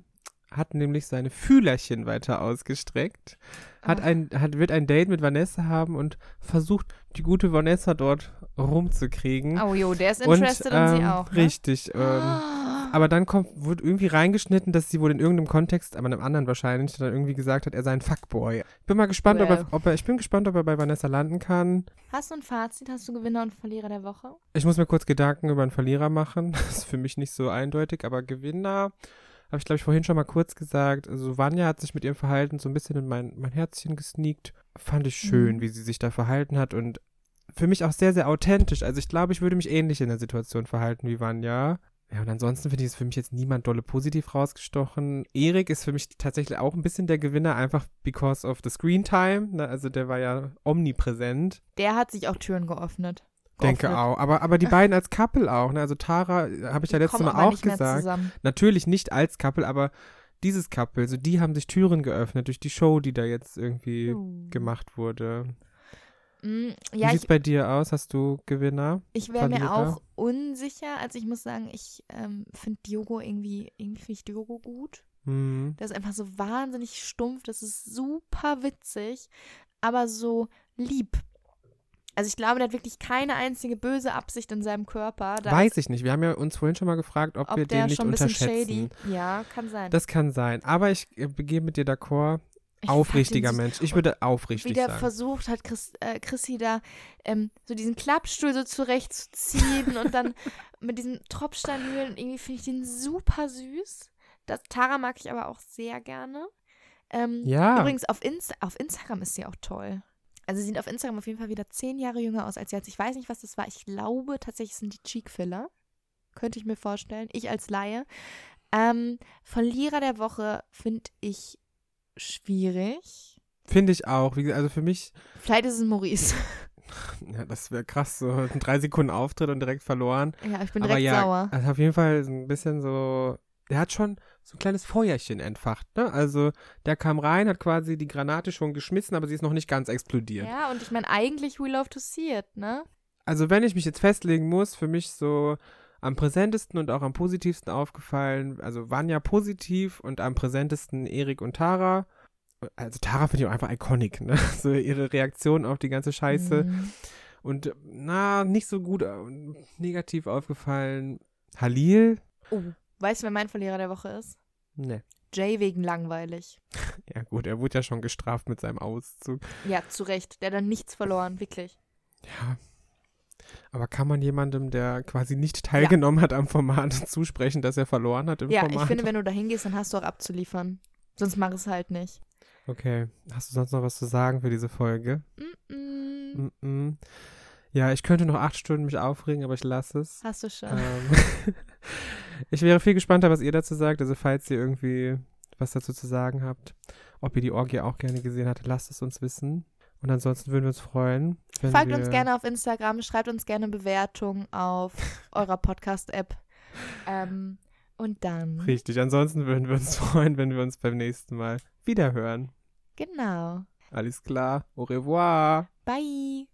hat nämlich seine Fühlerchen weiter ausgestreckt, hat ein, hat, wird ein Date mit Vanessa haben und versucht, die gute Vanessa dort rumzukriegen. Oh jo, der ist interested und, ähm, in sie auch. Ne? Richtig. Ähm, ah. aber dann kommt, wird irgendwie reingeschnitten, dass sie wohl in irgendeinem Kontext, aber in einem anderen wahrscheinlich, dann irgendwie gesagt hat, er sei ein Fuckboy. Ich bin mal gespannt, well. ob, er, ob er, ich bin gespannt, ob er bei Vanessa landen kann. Hast du ein Fazit? Hast du Gewinner und Verlierer der Woche? Ich muss mir kurz Gedanken über einen Verlierer machen. Das ist für mich nicht so eindeutig, aber Gewinner habe ich, glaube ich, vorhin schon mal kurz gesagt. Also Vanya hat sich mit ihrem Verhalten so ein bisschen in mein, mein Herzchen gesneakt. Fand ich schön, mhm. wie sie sich da verhalten hat und für mich auch sehr, sehr authentisch. Also ich glaube, ich würde mich ähnlich in der Situation verhalten wie Vanya. Ja, und ansonsten finde ich es für mich jetzt niemand dolle positiv rausgestochen. Erik ist für mich tatsächlich auch ein bisschen der Gewinner, einfach because of the screen time. Ne? Also der war ja omnipräsent. Der hat sich auch Türen geöffnet. Denke auch. Aber, aber die beiden als Couple auch. Ne? Also Tara, äh, habe ich ja letztes Mal auch gesagt. Natürlich nicht als Couple, aber dieses Couple, so die haben sich Türen geöffnet durch die Show, die da jetzt irgendwie uh. gemacht wurde. Mm, ja, Wie sieht es bei dir aus? Hast du Gewinner? Ich wäre mir auch unsicher. Also ich muss sagen, ich ähm, finde Diogo irgendwie, irgendwie finde ich Diogo gut. Mhm. Der ist einfach so wahnsinnig stumpf, das ist super witzig, aber so lieb also ich glaube, der hat wirklich keine einzige böse Absicht in seinem Körper. Da Weiß ich nicht. Wir haben ja uns vorhin schon mal gefragt, ob, ob wir den nicht unterschätzen. Shady. Ja, kann sein. Das kann sein. Aber ich äh, gehe mit dir d'accord. Ich aufrichtiger Mensch. Ich würde aufrichtig wie der sagen. versucht hat, Chris, äh, Chrissy da ähm, so diesen Klappstuhl so zurechtzuziehen und dann mit diesem Tropfsteinhöhlen, irgendwie finde ich den super süß. Das Tara mag ich aber auch sehr gerne. Ähm, ja. Übrigens, auf, Inst auf Instagram ist sie auch toll. Also sie sieht auf Instagram auf jeden Fall wieder zehn Jahre jünger aus als jetzt. Ich weiß nicht, was das war. Ich glaube tatsächlich sind die Cheek-Filler. Könnte ich mir vorstellen. Ich als Laie. Ähm, Verlierer der Woche finde ich schwierig. Finde ich auch. Also für mich. Vielleicht ist es Maurice. Ja, das wäre krass, so ein drei Sekunden Auftritt und direkt verloren. Ja, ich bin direkt Aber ja, sauer. Also auf jeden Fall ein bisschen so der hat schon so ein kleines Feuerchen entfacht, ne? Also der kam rein, hat quasi die Granate schon geschmissen, aber sie ist noch nicht ganz explodiert. Ja, und ich meine, eigentlich we love to see it, ne? Also wenn ich mich jetzt festlegen muss, für mich so am präsentesten und auch am positivsten aufgefallen, also waren ja positiv und am präsentesten Erik und Tara. Also Tara finde ich auch einfach iconic, ne? So ihre Reaktion auf die ganze Scheiße. Mhm. Und na, nicht so gut äh, negativ aufgefallen. Halil. Oh. Weißt du, wer mein Verlierer der Woche ist? Nee. Jay wegen langweilig. Ja, gut, er wurde ja schon gestraft mit seinem Auszug. Ja, zu Recht. Der hat dann nichts verloren, wirklich. Ja. Aber kann man jemandem, der quasi nicht teilgenommen ja. hat am Format, zusprechen, dass er verloren hat im ja, Format? Ja, ich finde, wenn du da hingehst, dann hast du auch abzuliefern. Sonst mach es halt nicht. Okay. Hast du sonst noch was zu sagen für diese Folge? Mm -mm. Mm. Ja, ich könnte noch acht Stunden mich aufregen, aber ich lasse es. Hast du schon. Ähm, ich wäre viel gespannter, was ihr dazu sagt. Also falls ihr irgendwie was dazu zu sagen habt. Ob ihr die Orgie auch gerne gesehen habt, lasst es uns wissen. Und ansonsten würden wir uns freuen. Wenn Folgt wir uns gerne auf Instagram, schreibt uns gerne Bewertungen auf eurer Podcast-App. Ähm, und dann. Richtig, ansonsten würden wir uns freuen, wenn wir uns beim nächsten Mal wiederhören. Genau. Alles klar. Au revoir. Bye.